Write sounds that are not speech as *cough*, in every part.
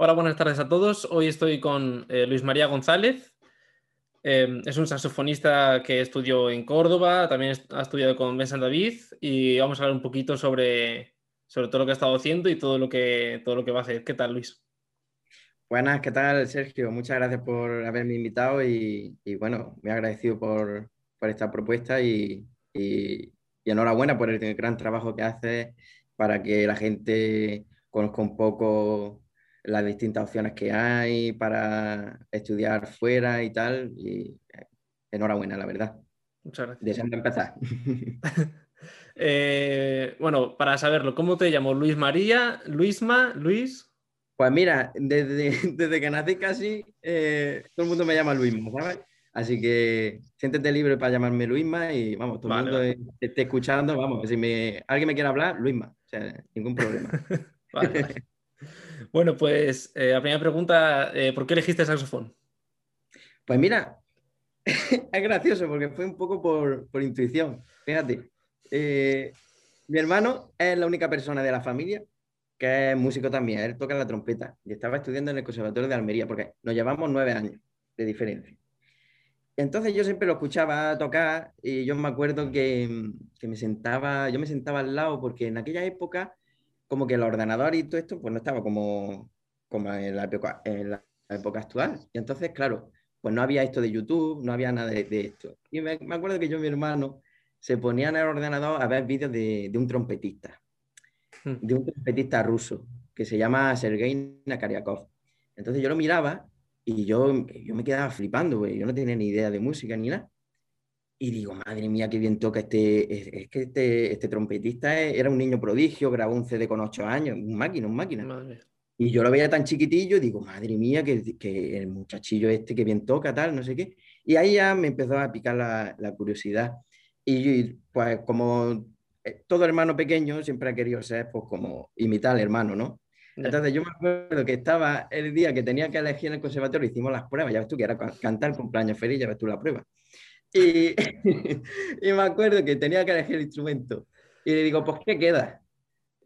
Hola, buenas tardes a todos. Hoy estoy con eh, Luis María González. Eh, es un saxofonista que estudió en Córdoba, también ha estudiado con Ben San David y vamos a hablar un poquito sobre, sobre todo lo que ha estado haciendo y todo lo que, todo lo que va a hacer. ¿Qué tal, Luis? Buenas, ¿qué tal, Sergio? Muchas gracias por haberme invitado y, bueno, me agradecido por, por esta propuesta y, y, enhorabuena por el gran trabajo que haces para que la gente conozca un poco las distintas opciones que hay para estudiar fuera y tal. Y eh, enhorabuena, la verdad. Muchas gracias. Deseando empezar. *laughs* *laughs* Eh, bueno, para saberlo, ¿cómo te llamo? ¿Luis María? ¿Luisma? ¿Luis? Pues mira, desde, *laughs* desde que nací casi, eh, todo el mundo me llama Luisma, ¿sabes? Así que siéntete libre para llamarme Luisma y vamos, todo el mundo esté escuchando, vamos, si me, alguien me quiere hablar, Luisma, o sea, ningún problema. vale. Bueno, pues la eh, primera pregunta, eh, ¿por qué elegiste el saxofón? Pues mira, *laughs* es gracioso porque fue un poco por, intuición. Fíjate, eh, mi hermano es la única persona de la familia que es músico también, él toca la trompeta y estaba estudiando en el Conservatorio de Almería porque nos llevamos nueve años de diferencia. Entonces yo siempre lo escuchaba tocar y yo me acuerdo que, que me sentaba, yo me sentaba al lado porque en aquella época como que el ordenador y todo esto, pues no estaba como, como en, la época, en la época actual. Y entonces, claro, pues no había esto de YouTube, no había nada de, esto. Y me, acuerdo que yo y mi hermano se ponían en el ordenador a ver vídeos de, de un trompetista, hmm. de un trompetista ruso, que se llama Sergei Nakaryakov. Entonces yo lo miraba y yo, yo me quedaba flipando, güey. Yo no tenía ni idea de música ni nada. Y digo, madre mía, qué bien toca este. Es, que este, este trompetista era un niño prodigio, grabó un CD con ocho años, un máquina, un máquina. Y yo lo veía tan chiquitillo y digo, madre mía, que, que, el muchachillo este que bien toca, tal, no sé qué. Y ahí ya me empezó a picar la, la curiosidad. Y pues como eh, todo hermano pequeño siempre ha querido ser pues como imitar al hermano, ¿no? Entonces yo me acuerdo que estaba el día que tenía que elegir en el conservatorio, hicimos las pruebas, ya ves tú que era cantar cumpleaños feliz, ya ves tú la prueba. Y, *laughs* y, me acuerdo que tenía que elegir el instrumento. Y le digo, pues, ¿qué queda?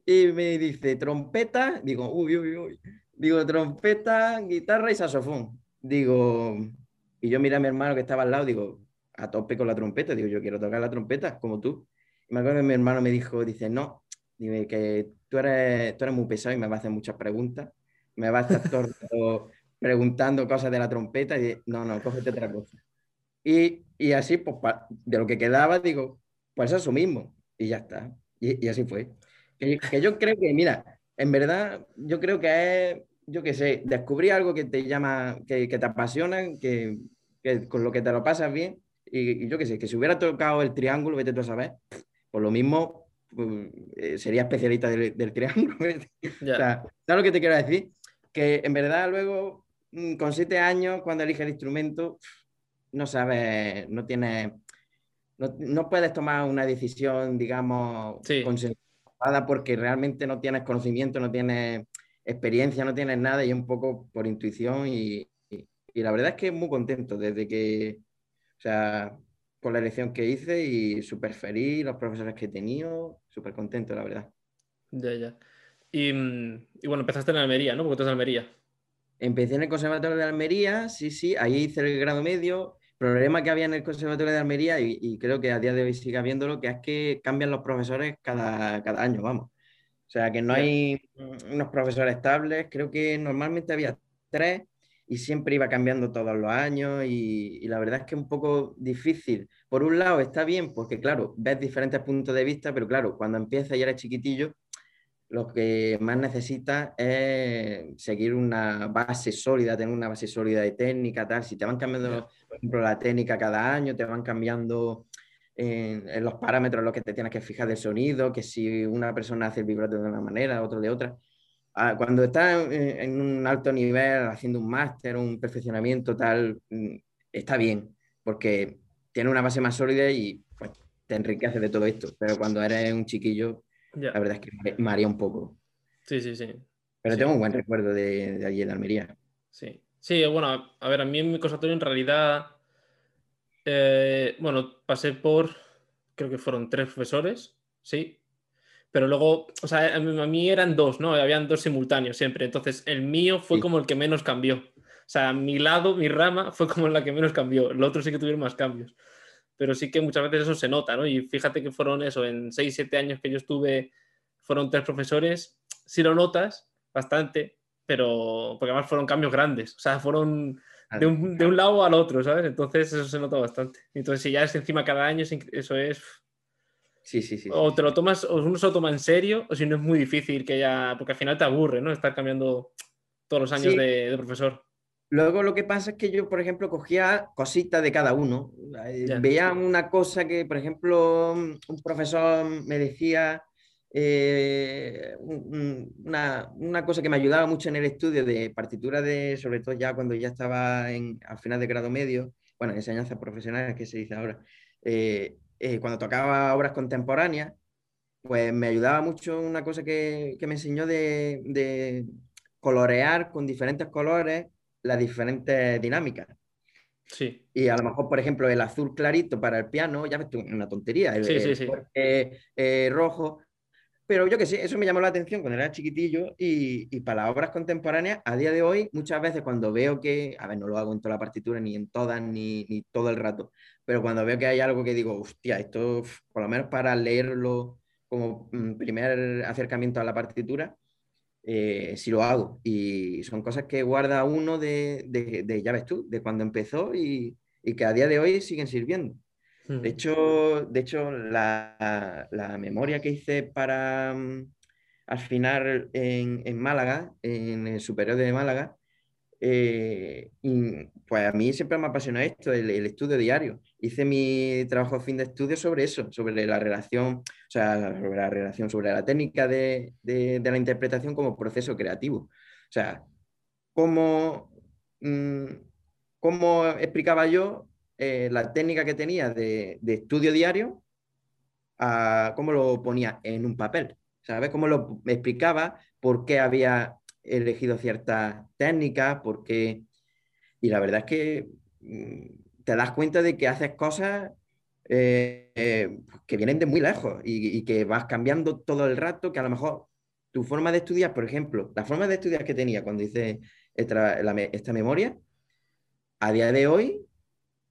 Y me dice, trompeta. Digo, uy, uy, uy. Digo, trompeta, guitarra y saxofón. Digo, y yo miré a mi hermano que estaba al lado, digo, a tope con la trompeta. Digo, yo quiero tocar la trompeta, como tú. Y me acuerdo que mi hermano me dijo, dice, no, dime que tú eres, tú eres muy pesado y me vas a hacer muchas preguntas. Me vas a estar todo *laughs* preguntando cosas de la trompeta. Y no, no, cógete otra cosa. Y, y así, pues, de lo que quedaba, digo, pues eso mismo. Y ya está. Y, y así fue. Que, que, yo creo que, mira, en verdad, yo creo que es, yo qué sé, descubrir algo que te llama, que, que te apasiona, que, que, con lo que te lo pasas bien. Y, yo qué sé, que si hubiera tocado el triángulo, vete tú a saber, por lo mismo pues, sería especialista del, del triángulo. *laughs* o sea, ¿sabes lo que te quiero decir? Que en verdad luego, mm, con siete años, cuando eliges el instrumento, no sabes, no tienes, no, puedes tomar una decisión, digamos, consensuada porque realmente no tienes conocimiento, no tienes experiencia, no tienes nada y un poco por intuición y, la verdad es que muy contento desde que, o sea, por la elección que hice y súper feliz, los profesores que he tenido, súper contento, la verdad. Ya, ya. Y, y, bueno, empezaste en Almería, ¿no? Porque tú eres de Almería. Empecé en el Conservatorio de Almería, sí, sí, ahí hice el grado medio, problema que había en el Conservatorio de Almería, y, creo que a día de hoy sigue habiéndolo, que es que cambian los profesores cada, cada año, vamos. O sea, que no hay unos profesores estables, creo que normalmente había tres y siempre iba cambiando todos los años y, y, la verdad es que es un poco difícil. Por un lado está bien porque, claro, ves diferentes puntos de vista, pero claro, cuando empiezas y eres chiquitillo, lo que más necesitas es seguir una base sólida, tener una base sólida de técnica, tal. Si te van cambiando, por ejemplo, la técnica cada año, te van cambiando en, los parámetros en los que te tienes que fijar del sonido, que si una persona hace el vibrato de una manera, otro de otra. Ah, cuando estás en, un alto nivel, haciendo un máster, un perfeccionamiento, tal, mm, está bien, porque tiene una base más sólida y pues, te enriquece de todo esto. Pero cuando eres un chiquillo, la verdad es que me haría un poco. Sí, sí, sí. Pero tengo un buen recuerdo de, de allí en Almería. Sí. Sí, bueno, a ver, a mí en mi conservatorio en realidad, eh, bueno, pasé por, creo que fueron tres profesores, sí, pero luego, o sea, a mí eran dos, ¿no? Habían dos simultáneos siempre. Entonces, el mío fue como el que menos cambió. O sea, mi lado, mi rama, fue como la que menos cambió. El otro sí que tuvieron más cambios. Pero sí que muchas veces eso se nota, ¿no? Y fíjate que fueron eso, en 6, 7 años que yo estuve, fueron tres profesores. Sí lo notas bastante, pero porque además fueron cambios grandes. O sea, fueron de un, de un lado al otro, ¿sabes? Entonces eso se nota bastante. Entonces, si ya es encima cada año, eso es Sí, sí, sí. O te lo tomas, o uno se lo toma en serio, o si no es muy difícil que ya, porque al final te aburre, ¿no? Estar cambiando todos los años de, profesor. Luego lo que pasa es que yo, por ejemplo, cogía cositas de cada uno. Veía una cosa que, por ejemplo, un profesor me decía, eh, una, una, cosa que me ayudaba mucho en el estudio de partitura de, sobre todo ya cuando ya estaba en, al final de grado medio, bueno, enseñanza profesional, que se dice ahora, eh, eh, cuando tocaba obras contemporáneas, pues me ayudaba mucho una cosa que, me enseñó de, colorear con diferentes colores las diferentes dinámicas. Sí. Y a lo mejor, por ejemplo, el azul clarito para el piano, ya ves tú, una tontería. El, sí, sí, eh, rojo pero yo que sé, eso me llamó la atención cuando era chiquitillo y, para las obras contemporáneas, a día de hoy, muchas veces cuando veo que, a ver, no lo hago en toda la partitura, ni en todas, ni, ni todo el rato, pero cuando veo que hay algo que digo, hostia, esto, por lo menos para leerlo como mm, primer acercamiento a la partitura, eh, sí lo hago. Y son cosas que guarda uno de, de, ya ves tú, de cuando empezó y, y que a día de hoy siguen sirviendo. De hecho, de hecho la, memoria que hice para mm, al final en, Málaga, en el superior de Málaga, eh, pues a mí siempre me apasiona esto, el, estudio diario. Hice mi trabajo de fin de estudio sobre eso, sobre la relación, o sea, sobre la relación, sobre la técnica de, la interpretación como proceso creativo. O sea, cómo, mm, cómo explicaba yo eh, la técnica que tenía de, estudio diario, cómo lo ponía en un papel, ¿sabes? Cómo lo explicaba, por qué había elegido ciertas técnicas, por qué... Y la verdad es que mm, te das cuenta de que haces cosas eh, eh, que vienen de muy lejos y, que vas cambiando todo el rato, que a lo mejor tu forma de estudiar, por ejemplo, la forma de estudiar que tenía cuando hice esta memoria, a día de hoy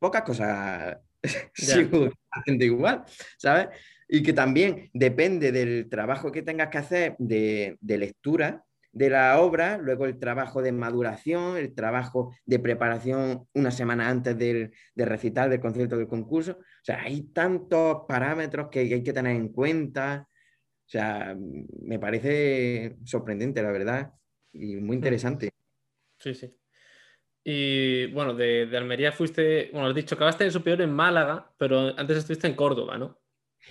pocas cosas *laughs* sigo haciendo igual, ¿sabes? Y que también depende del trabajo que tengas que hacer de, lectura de la obra, luego el trabajo de maduración, el trabajo de preparación una semana antes del, de recital del concierto del concurso. O sea, hay tantos parámetros que hay que tener en cuenta. O sea, me parece sorprendente, la verdad, y muy mm. interesante. Sí, sí. Y bueno, de, Almería fuiste, bueno, has dicho, acabaste de superior en Málaga, pero antes estuviste en Córdoba, ¿no?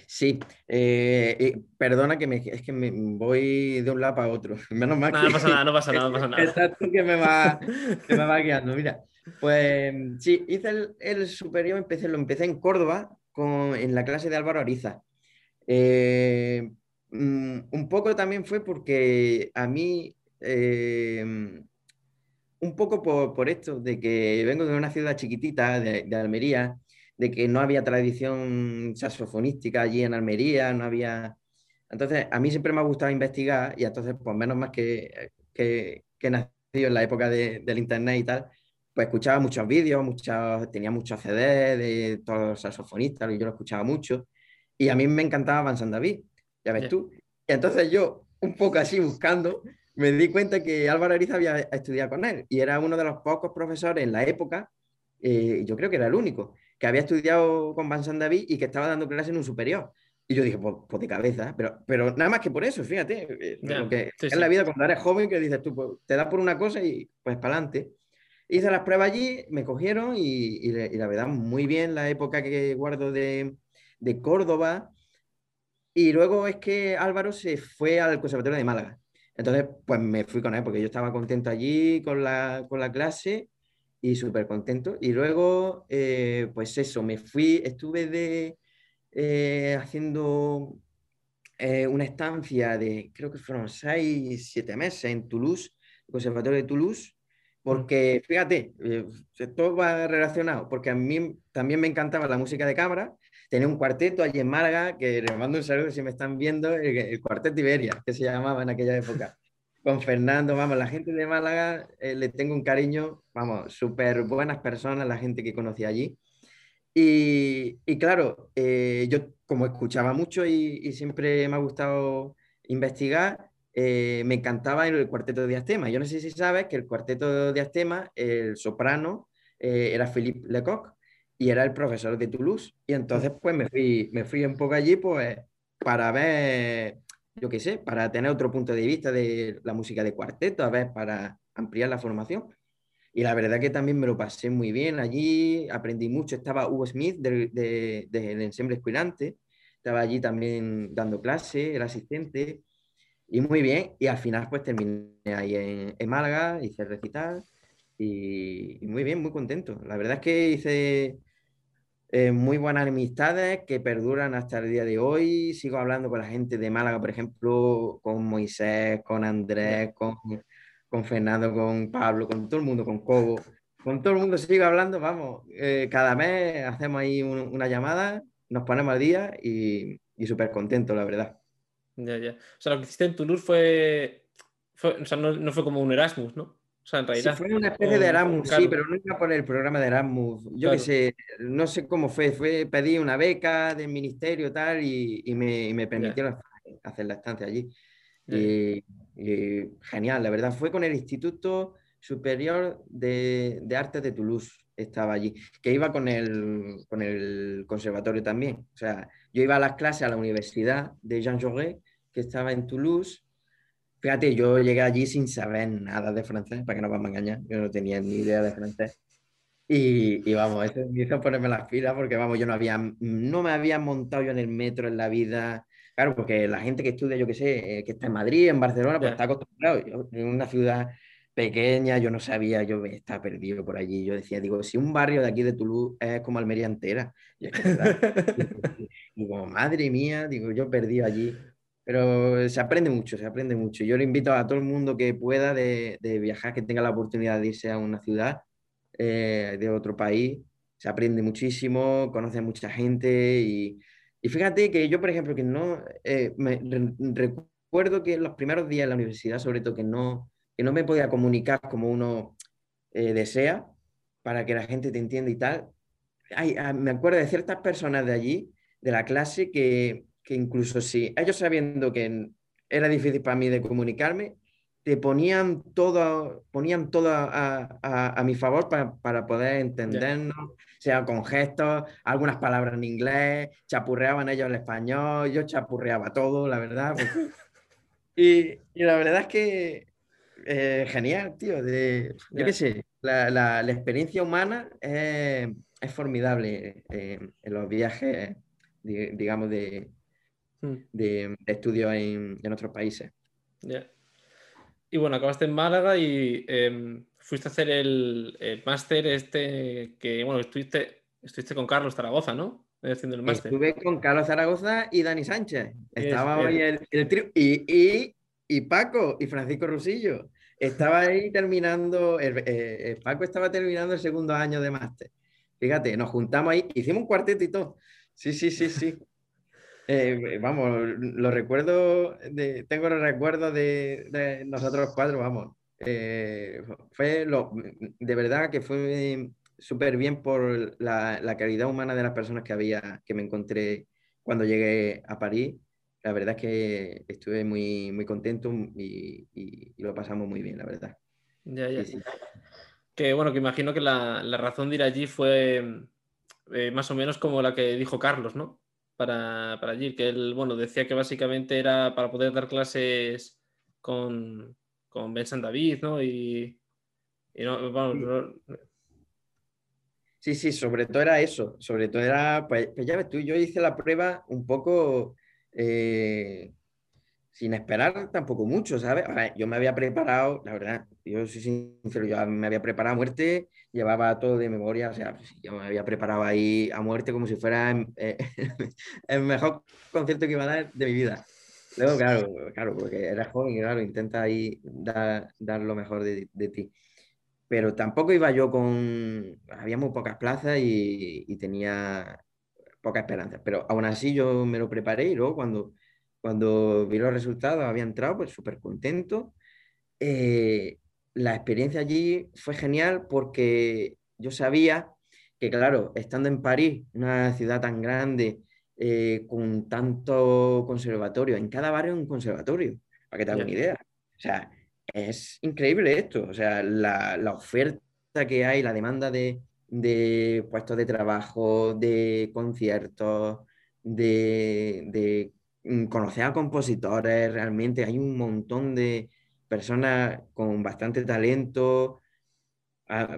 Sí, eh, perdona que me, es que me voy de un lado para otro. *laughs* Menos mal no, no pasa nada, no pasa *laughs* nada, no pasa nada. Exacto que me va, *laughs* que me va guiando. Mira, pues sí, hice el, superior, empecé, lo empecé en Córdoba con, en la clase de Álvaro Ariza. Eh, mm, un poco también fue porque a mí eh, un poco por, esto, de que vengo de una ciudad chiquitita, de, Almería, de que no había tradición saxofonística allí en Almería, no había... Entonces, a mí siempre me ha gustado investigar y entonces, pues menos más que, que, que nacido en la época del internet y tal, pues escuchaba muchos vídeos, muchos, tenía muchos CDs de todos los saxofonistas y yo lo escuchaba mucho. Y a mí me encantaba Van David, ya ves tú. Y entonces yo, un poco así buscando, me di cuenta que Álvaro Ariza había estudiado con él y era uno de los pocos profesores en la época, eh, yo creo que era el único, que había estudiado con Van David y que estaba dando clase en un superior. Y yo dije, pues, pues de cabeza, pero, pero nada más que por eso, fíjate, que es la vida cuando eres joven que dices tú, pues, te das por una cosa y pues para adelante. Hice las pruebas allí, me cogieron y, y, la verdad, muy bien la época que guardo de, de Córdoba. Y luego es que Álvaro se fue al Conservatorio de Málaga. Entonces, pues me fui con él porque yo estaba contento allí con la, con la clase y súper contento. Y luego, eh, pues eso, me fui, estuve de, eh, haciendo eh, una estancia de, creo que fueron seis, siete meses en Toulouse, el Conservatorio de Toulouse, porque fíjate, todo va relacionado, porque a mí también me encantaba la música de cámara, tenía un cuarteto allí en Málaga, que les mando un saludo si me están viendo, el, Cuarteto Iberia, que se llamaba en aquella época. Con Fernando, vamos, la gente de Málaga eh, le tengo un cariño, vamos, súper buenas personas, la gente que conocí allí. Y, y claro, eh, yo como escuchaba mucho y, y, siempre me ha gustado investigar, eh, me encantaba el cuarteto de Diastema. Yo no sé si sabes que el cuarteto de Diastema, el soprano, era Philippe Lecoq y era el profesor de Toulouse. Y entonces, pues me fui, me fui un poco allí, pues, para ver, yo qué sé, para tener otro punto de vista de la música de cuarteto, a ver, para ampliar la formación. Y la verdad que también me lo pasé muy bien allí, aprendí mucho. Estaba Hugo Smith del de, de, ensemble escuilante, estaba allí también dando clase, era asistente, y muy bien. Y al final, pues terminé ahí en, en Málaga, hice recital, y, y muy bien, muy contento. La verdad es que hice eh, muy buenas amistades que perduran hasta el día de hoy. Sigo hablando con la gente de Málaga, por ejemplo, con Moisés, con Andrés, con, con Fernando, con Pablo, con todo el mundo, con Cobo. Con todo el mundo sigo hablando, vamos, eh, cada mes hacemos ahí una llamada, nos ponemos al día y, y súper contentos, la verdad. Ya, ya. O sea, lo que hiciste en Toulouse fue, fue o sea, no, no fue como un Erasmus, ¿no? Sea, en realidad. Sí, fue una especie de Erasmus, sí, pero no iba por el programa de Erasmus. Yo qué sé, no sé cómo fue. fue. Pedí una beca del ministerio tal, y, y me, y me permitieron hacer la estancia allí. Y, y, genial, la verdad. Fue con el Instituto Superior de, de Artes de Toulouse. Estaba allí, que iba con el, con el conservatorio también. O sea, yo iba a las clases a la Universidad de Jean Jaurès, que estaba en Toulouse, Fíjate, yo llegué allí sin saber nada de francés, para que no vamos a engañar, yo no tenía ni idea de francés. Y, y, vamos, eso me hizo ponerme las pilas porque, vamos, yo no había, no me había montado yo en el metro en la vida. Claro, porque la gente que estudia, yo qué sé, eh, que está en Madrid, en Barcelona, pues está acostumbrado. Yo, en una ciudad pequeña, yo no sabía, yo estaba perdido por allí. Yo decía, digo, si un barrio de aquí de Toulouse es como Almería entera. Y, es que, como, *laughs* madre mía, digo, yo perdí allí. Pero se aprende mucho, se aprende mucho. Yo le invito a todo el mundo que pueda de, de viajar, que tenga la oportunidad de irse a una ciudad eh, de otro país. Se aprende muchísimo, conoce mucha gente y, y fíjate que yo, por ejemplo, que no, eh, me, re, recuerdo que en los primeros días en la universidad, sobre todo, que no, que no me podía comunicar como uno eh, desea para que la gente te entienda y tal. Ay, ah, me acuerdo de ciertas personas de allí, de la clase, que, que incluso si ellos sabiendo que era difícil para mí de comunicarme, te ponían todo, ponían todo a, a, a mi favor para, para poder entendernos, yeah. sea con gestos, algunas palabras en inglés, chapurreaban ellos el español, yo chapurreaba todo, la verdad. Pues. *laughs* y, y, la verdad es que eh, genial, tío. De, yo yeah. qué sé, la, la, la, experiencia humana es, es formidable eh, en los viajes, digamos, de, Hmm. de, de estudio en, en, otros países. Yeah. Y bueno, acabaste en Málaga y eh, fuiste a hacer el, el máster este que, bueno, estuviste, estuviste con Carlos Zaragoza, ¿no? Haciendo el máster. Estuve con Carlos Zaragoza y Dani Sánchez. Estaba hoy el, el trío. Y, y, y, Paco y Francisco Rusillo. Estaba ahí terminando, el, eh, Paco estaba terminando el segundo año de máster. Fíjate, nos juntamos ahí, hicimos un cuarteto y todo. Sí, sí, sí, sí. *laughs* Eh, vamos, lo recuerdo, de, tengo los recuerdos de, de, nosotros cuatro, vamos. Eh, fue lo, de verdad que fue súper bien por la, la, calidad humana de las personas que había, que me encontré cuando llegué a París. La verdad es que estuve muy, muy contento y, y, y lo pasamos muy bien, la verdad. Ya, ya. Sí, sí. Que bueno, que imagino que la, la razón de ir allí fue eh, más o menos como la que dijo Carlos, ¿no? Para, para allí, que él, bueno, decía que básicamente era para poder dar clases con, con Vincent David, ¿no? Y, y no, vamos, no... Sí, sí, sobre todo era eso, sobre todo era, pues, pues ya ves tú, yo hice la prueba un poco eh, sin esperar tampoco mucho, ¿sabes? Yo me había preparado, la verdad, yo soy sincero, yo me había preparado a muerte, llevaba todo de memoria, o sea, pues, yo me había preparado ahí a muerte como si fuera eh, *laughs* el mejor concierto que iba a dar de mi vida. Luego, claro, claro, porque eras joven y claro, intenta ahí dar, dar lo mejor de, de, ti. Pero tampoco iba yo con, había muy pocas plazas y, y tenía poca esperanza. Pero aún así yo me lo preparé y luego cuando, cuando vi los resultados había entrado, pues súper contento. Eh, la experiencia allí fue genial porque yo sabía que, claro, estando en París, una ciudad tan grande, eh, con tanto conservatorio, en cada barrio un conservatorio, para que te hagas una idea. O sea, es increíble esto. O sea, la, la oferta que hay, la demanda de, de puestos de trabajo, de conciertos, de, de, conocer a compositores, realmente. Hay un montón de personas con bastante talento,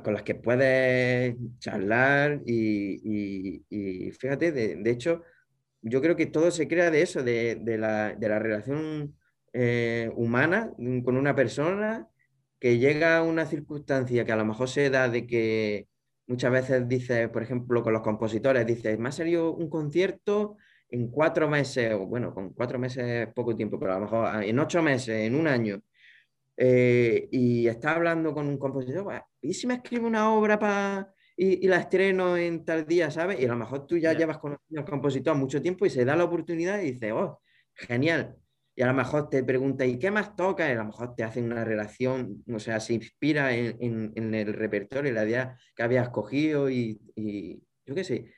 con las que puedes charlar y, y, fíjate, de, hecho, yo creo que todo se crea de eso, de, de la, la, relación eh, humana con una persona que llega a una circunstancia que a lo mejor se da de que muchas veces dice, por ejemplo, con los compositores, dice, me ha salido un concierto en cuatro meses, o bueno, con cuatro meses es poco tiempo, pero a lo mejor ah, en ocho meses, en un año, eh, y está hablando con un compositor, ¿y si me escribe una obra para y, la estreno en tal día, ¿sabes? Y a lo mejor tú ya llevas conociendo al compositor mucho tiempo y se da la oportunidad y dice, oh, genial. Y a lo mejor te pregunta, ¿y qué más toca? Y a lo mejor te hace una relación, o sea, se inspira en, en, el repertorio, la idea que habías cogido y, y yo qué sé.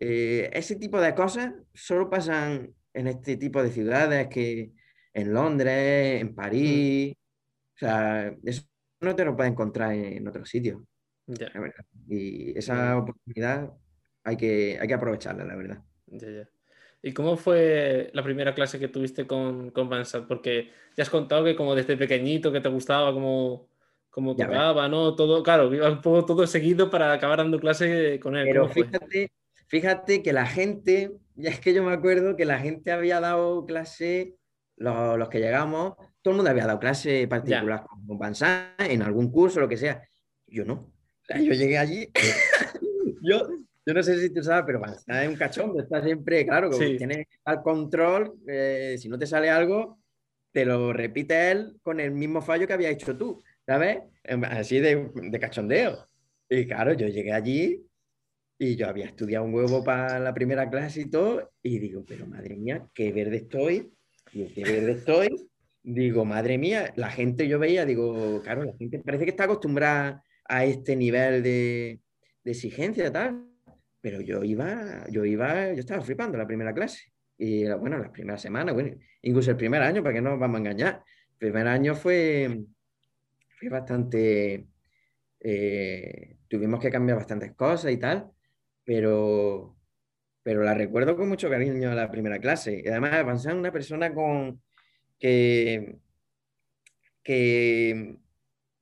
Eh, ese tipo de cosas solo pasan en este tipo de ciudades que en Londres, en París. O sea, eso no te lo puedes encontrar en otros sitios. Y esa oportunidad hay que, hay que aprovecharla, la verdad. ¿Y cómo fue la primera clase que tuviste con, con Porque ya has contado que como desde pequeñito que te gustaba como, como tocaba, ¿no? Todo, claro, iba un poco todo seguido para acabar dando clase con él. Pero fíjate, fíjate que la gente, ya es que yo me acuerdo que la gente había dado clase, los, los que llegamos, todo el mundo había dado clase particular con Vincent en algún curso, lo que sea. Yo no. O sea, yo llegué allí, *laughs* yo yo no sé si tú sabes, pero está en un cachondo, está siempre, claro, que tiene al control, eh, si no te sale algo, te lo repite él con el mismo fallo que había hecho tú, ¿sabes? Em, así de, de cachondeo. Y claro, yo llegué allí y yo había estudiado un huevo para la primera clase y todo, y digo, pero madre mía, qué verde estoy, y qué verde estoy. Digo, madre mía, la gente yo veía, digo, claro, la gente parece que está acostumbrada a este nivel de, de exigencia, tal. Pero yo iba, yo iba, yo estaba flipando la primera clase. Y bueno, las primeras semanas, bueno, incluso el primer año, para que no nos vamos a engañar. El primer año fue, fue bastante, eh, tuvimos que cambiar bastantes cosas y tal, pero, pero la recuerdo con mucho cariño la primera clase. Y además, avanzar una persona con que, que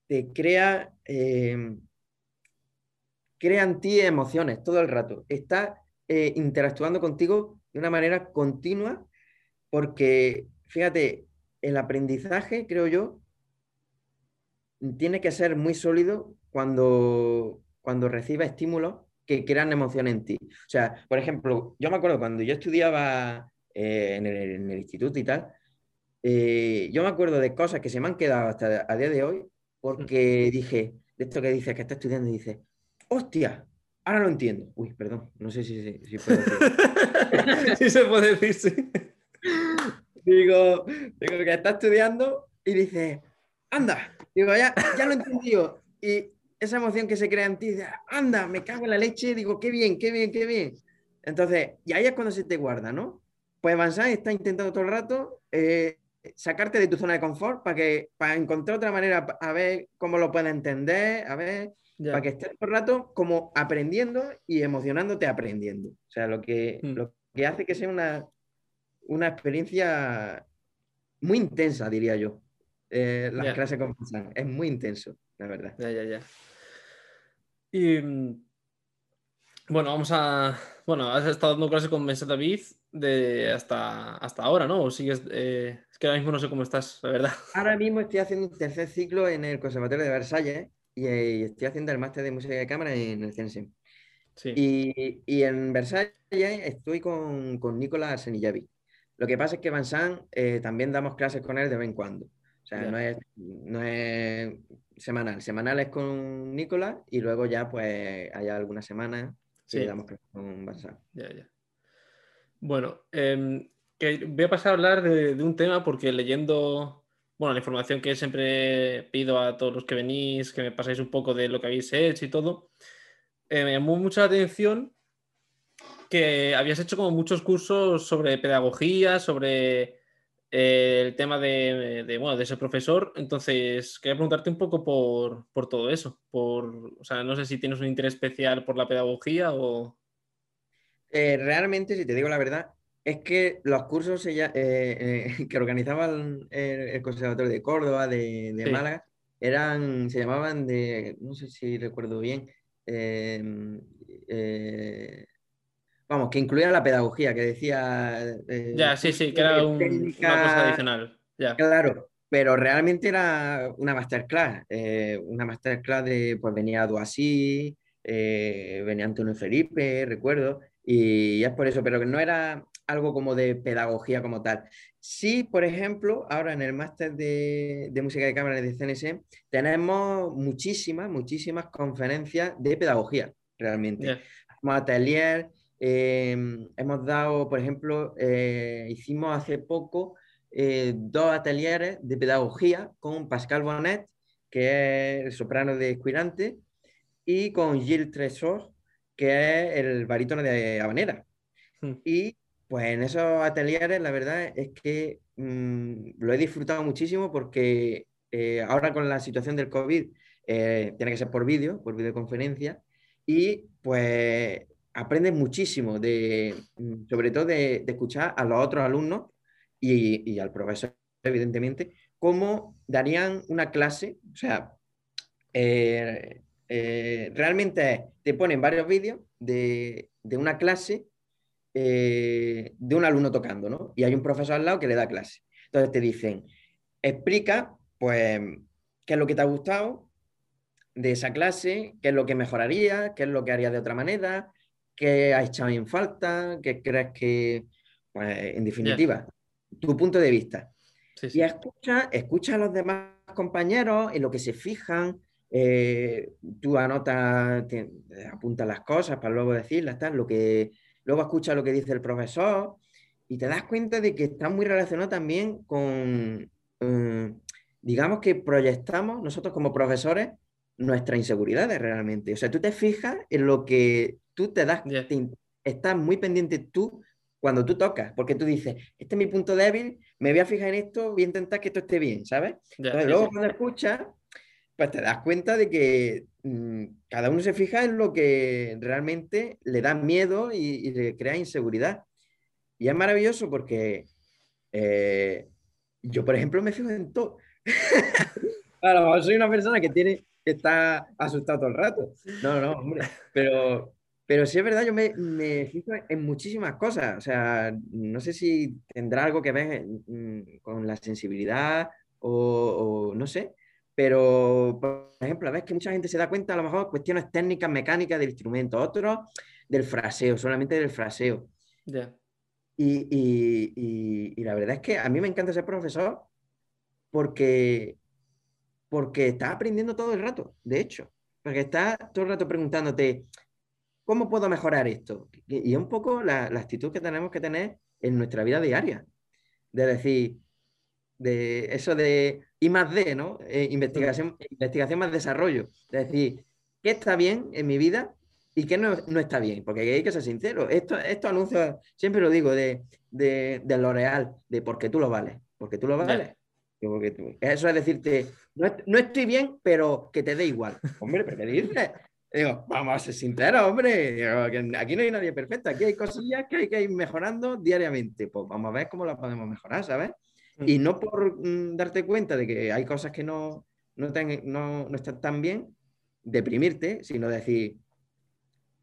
te crea eh, crea en ti emociones todo el rato. Está eh, interactuando contigo de una manera continua porque, fíjate, el aprendizaje, creo yo, tiene que ser muy sólido cuando, cuando reciba estímulos que crean emoción en ti. O sea, por ejemplo, yo me acuerdo cuando yo estudiaba eh, en, el, instituto y tal, eh, yo me acuerdo de cosas que se me han quedado hasta a día de hoy porque dije, de esto que dices, que está estudiando, y dice, hostia, ahora lo entiendo. Uy, perdón, no sé si, si, si puedo decir. *laughs* sí se puede decir, sí. Digo, digo que está estudiando y dice, anda, digo, ya, ya lo he entendido. Y esa emoción que se crea en ti, dice, anda, me cago en la leche, digo, qué bien, qué bien, qué bien. Entonces, y ahí es cuando se te guarda, ¿no? Pues Banzai está intentando todo el rato eh, sacarte de tu zona de confort para que para encontrar otra manera a ver cómo lo puedes entender, a ver para que estés todo el rato como aprendiendo y emocionándote aprendiendo. O sea, lo que, mm. lo que hace que sea una, una experiencia muy intensa, diría yo. Eh, las clases con Es muy intenso, la verdad. Ya, ya, ya. Y mm, bueno, vamos a. Bueno, has estado dando clases con Mesa David de hasta, hasta ahora, ¿no? O sigues. Eh, es que ahora mismo no sé cómo estás, la verdad. *laughs* Ahora mismo estoy haciendo un tercer ciclo en el Conservatorio de Versalles y, estoy haciendo el máster de música de cámara en el CNC. Y, y, en Versalles estoy con, con Nicolás Arsenillavi. Lo que pasa es que Vincent eh, también damos clases con él de vez en cuando. O sea, no, es, no es semanal. Semanal es con Nicolás y luego ya pues hay algunas semanas que damos clases con. Ya, ya. Bueno, em, voy a pasar a hablar de, un tema porque leyendo, bueno, la información que siempre pido a todos los que venís, que me pasáis un poco de lo que habéis hecho y todo, eh, me llamó mucho la atención que habías hecho como muchos cursos sobre pedagogía, sobre eh, el tema de, bueno, de ser profesor. Entonces, quería preguntarte un poco por, todo eso. Por, o sea, no sé si tienes un interés especial por la pedagogía o... Eh, realmente, si te digo la verdad, es que los cursos eh, *laughs* que organizaba el, Conservatorio de Córdoba, de, Málaga, eran, se llamaban de, no sé si recuerdo bien, em, vamos, que incluía la pedagogía, que decía... Eh, ya, sí, sí, que era una cosa adicional. Ya. Claro, pero realmente era una masterclass, eh, una masterclass de, pues venía Duasí, eh, venía Antonio Felipe, recuerdo, y es por eso, pero que no era algo como de pedagogía como tal. Sí, por ejemplo, ahora en el máster de, música de cámara de CNS tenemos muchísimas, muchísimas conferencias de pedagogía, realmente. Como atelier, hemos dado, por ejemplo, eh, hicimos hace poco eh, dos ateliers de pedagogía con Pascal Bonnet, que es el soprano de Escuirante, y con Gilles Tresor, que es el barítono de Habanera. Hmm. Y pues en esos ateliers la verdad es que mm, lo he disfrutado muchísimo porque eh, ahora con la situación del COVID tiene que ser por vídeo, por videoconferencia, y pues aprendes muchísimo, de, mm, sobre todo de, escuchar a los otros alumnos y, al profesor, evidentemente, cómo darían una clase. O sea, eh, eh, realmente te ponen varios vídeos de, una clase eh, de un alumno tocando, ¿no? Y hay un profesor al lado que le da clase. Entonces te dicen, explica, pues, qué es lo que te ha gustado de esa clase, qué es lo que mejoraría, qué es lo que haría de otra manera, qué has echado en falta, qué crees que, pues, en definitiva, tu punto de vista. Y escucha, escucha a los demás compañeros en lo que se fijan, eh, tú anotas, apuntas las cosas para luego decirlas, tal, lo que, luego escucha lo que dice el profesor y te das cuenta de que está muy relacionado también con, eh, digamos que proyectamos nosotros como profesores nuestras inseguridades realmente. O sea, tú te fijas en lo que tú te das, estás muy pendiente tú cuando tú tocas, porque tú dices, este es mi punto débil, me voy a fijar en esto, voy a intentar que esto esté bien, ¿sabes? luego cuando escuchas, pues te das cuenta de que mm, cada uno se fija en lo que realmente le da miedo y, le crea inseguridad. Y es maravilloso porque eh, yo, por ejemplo, me fijo en todo. *laughs* claro, soy una persona que tiene está asustado todo el rato. No, no, hombre. Pero, pero sí es verdad, yo me, me fijo en muchísimas cosas. O sea, no sé si tendrá algo que ver mm, con la sensibilidad o, no sé. Pero, por ejemplo, a veces que mucha gente se da cuenta, a lo mejor, cuestiones técnicas, mecánicas del instrumento, otros del fraseo, solamente del fraseo. Y, y, y, la verdad es que a mí me encanta ser profesor porque, porque estás aprendiendo todo el rato, de hecho. Porque estás todo el rato preguntándote, ¿Cómo puedo mejorar esto? Y es un poco la, actitud que tenemos que tener en nuestra vida diaria. De decir, de eso de I más D, ¿no? Eh, investigación, investigación más desarrollo. De decir, ¿qué está bien en mi vida y qué no, está bien? Porque hay que ser sincero. Esto, estos anuncios, siempre lo digo, de, de, de L'Oreal, de porque tú lo vales. Porque tú lo vales. eso es decirte, no, estoy bien, pero que te dé igual. Hombre, pero ¿qué dices? Digo, vamos a ser sinceros, hombre. aquí no hay nadie perfecto. Aquí hay cosillas que hay que ir mejorando diariamente. Pues vamos a ver cómo las podemos mejorar, ¿sabes? Y no por mm, darte cuenta de que hay cosas que no, no, no, están tan bien, deprimirte, sino decir,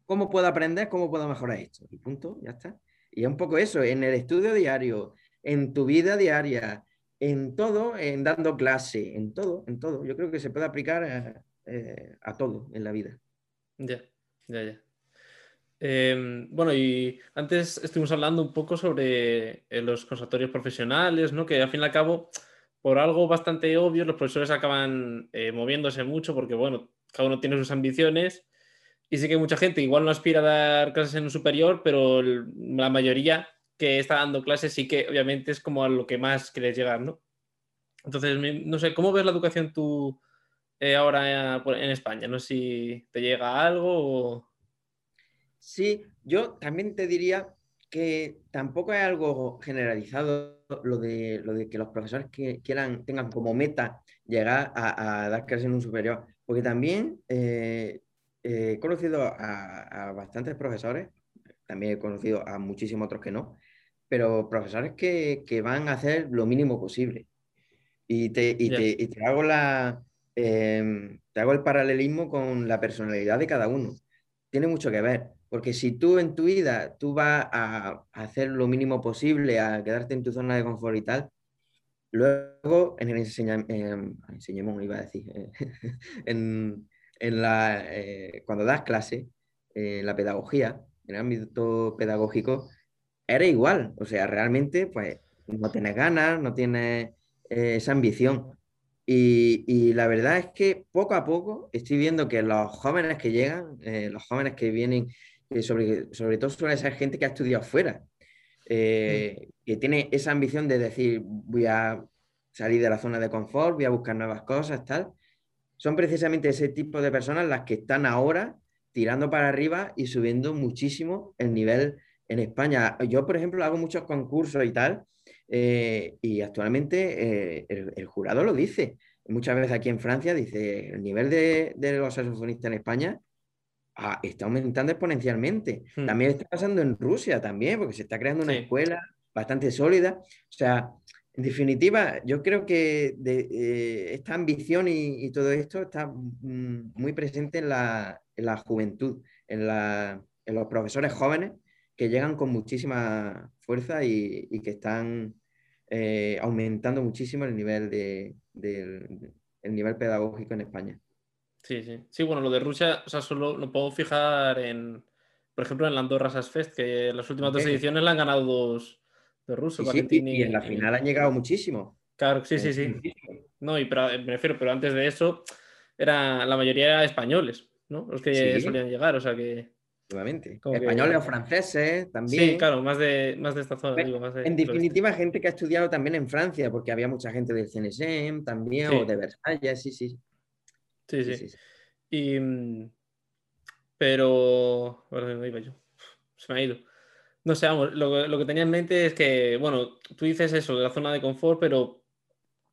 ¿cómo puedo aprender? ¿Cómo puedo mejorar esto? Y punto, ya está. Y es un poco eso, en el estudio diario, en tu vida diaria, en todo, en dando clase, en todo, en todo. Yo creo que se puede aplicar eh, a todo en la vida. Ya, ya, ya. Em, bueno, y antes estuvimos hablando un poco sobre eh, los conservatorios profesionales, ¿no? Que al fin y al cabo, por algo bastante obvio, los profesores acaban eh, moviéndose mucho porque, bueno, cada uno tiene sus ambiciones y sí que mucha gente igual no aspira a dar clases en un superior, pero la mayoría que está dando clases sí que obviamente es como a lo que más quieres llegar, ¿no? Entonces, no sé, ¿cómo ves la educación tú eh, ahora en España? No sé si te llega algo o... Sí, yo también te diría que tampoco es algo generalizado lo de, lo de que los profesores que quieran, tengan como meta llegar a, dar clases en un superior, porque también eh, eh, he conocido a, bastantes profesores, también he conocido a muchísimos otros que no, pero profesores que, van a hacer lo mínimo posible. Y te, te, hago la, em, te hago el paralelismo con la personalidad de cada uno. Tiene mucho que ver, porque si tú en tu vida tú vas a, hacer lo mínimo posible, a quedarte en tu zona de confort y tal, luego en el enseñamiento, iba a decir, *laughs* en, en la, eh, cuando das clase, en la pedagogía, en el ámbito pedagógico, eres igual. O sea, realmente, pues, no tienes ganas, no tienes eh, esa ambición. Y, la verdad es que poco a poco estoy viendo que los jóvenes que llegan, eh, los jóvenes que vienen, sobre, sobre todo suele ser gente que ha estudiado fuera, que tiene esa ambición de decir, voy a salir de la zona de confort, voy a buscar nuevas cosas, tal son precisamente ese tipo de personas las que están ahora tirando para arriba y subiendo muchísimo el nivel en España. Yo, por ejemplo, hago muchos concursos y tal, eh, y actualmente eh, el, jurado lo dice. Muchas veces aquí en Francia dice, el nivel de, los saxofonistas en España ah, está aumentando exponencialmente. Hmm. También está pasando en Rusia también, porque se está creando una escuela bastante sólida. O sea, en definitiva, yo creo que eh, esta ambición y, todo esto está mm, muy presente en la, juventud, en, los profesores jóvenes que llegan con muchísima fuerza y, que están eh, aumentando muchísimo el nivel, de, el nivel pedagógico en España. Sí, sí. Sí, bueno, lo de Rusia, o sea, solo lo puedo fijar en, por ejemplo, en la Andorra Fest, que las últimas dos ediciones la han ganado dos de ruso, y, en la final han llegado muchísimo. Claro, sí, sí, sí. No, y pero, me refiero, pero antes de eso, era, la mayoría eran españoles, ¿no? Los que solían llegar, o sea que. Obviamente. Españoles o franceses también. Sí, claro, más de, más de esta zona. en definitiva, gente que ha estudiado también en Francia, porque había mucha gente del CNSM también, o de Versalles, sí, sí. Sí, sí. Y, mm, pero. ¿Dónde iba yo? Se me ha ido. No sé, vamos, lo, que tenía en mente es que, bueno, tú dices eso, de la zona de confort, pero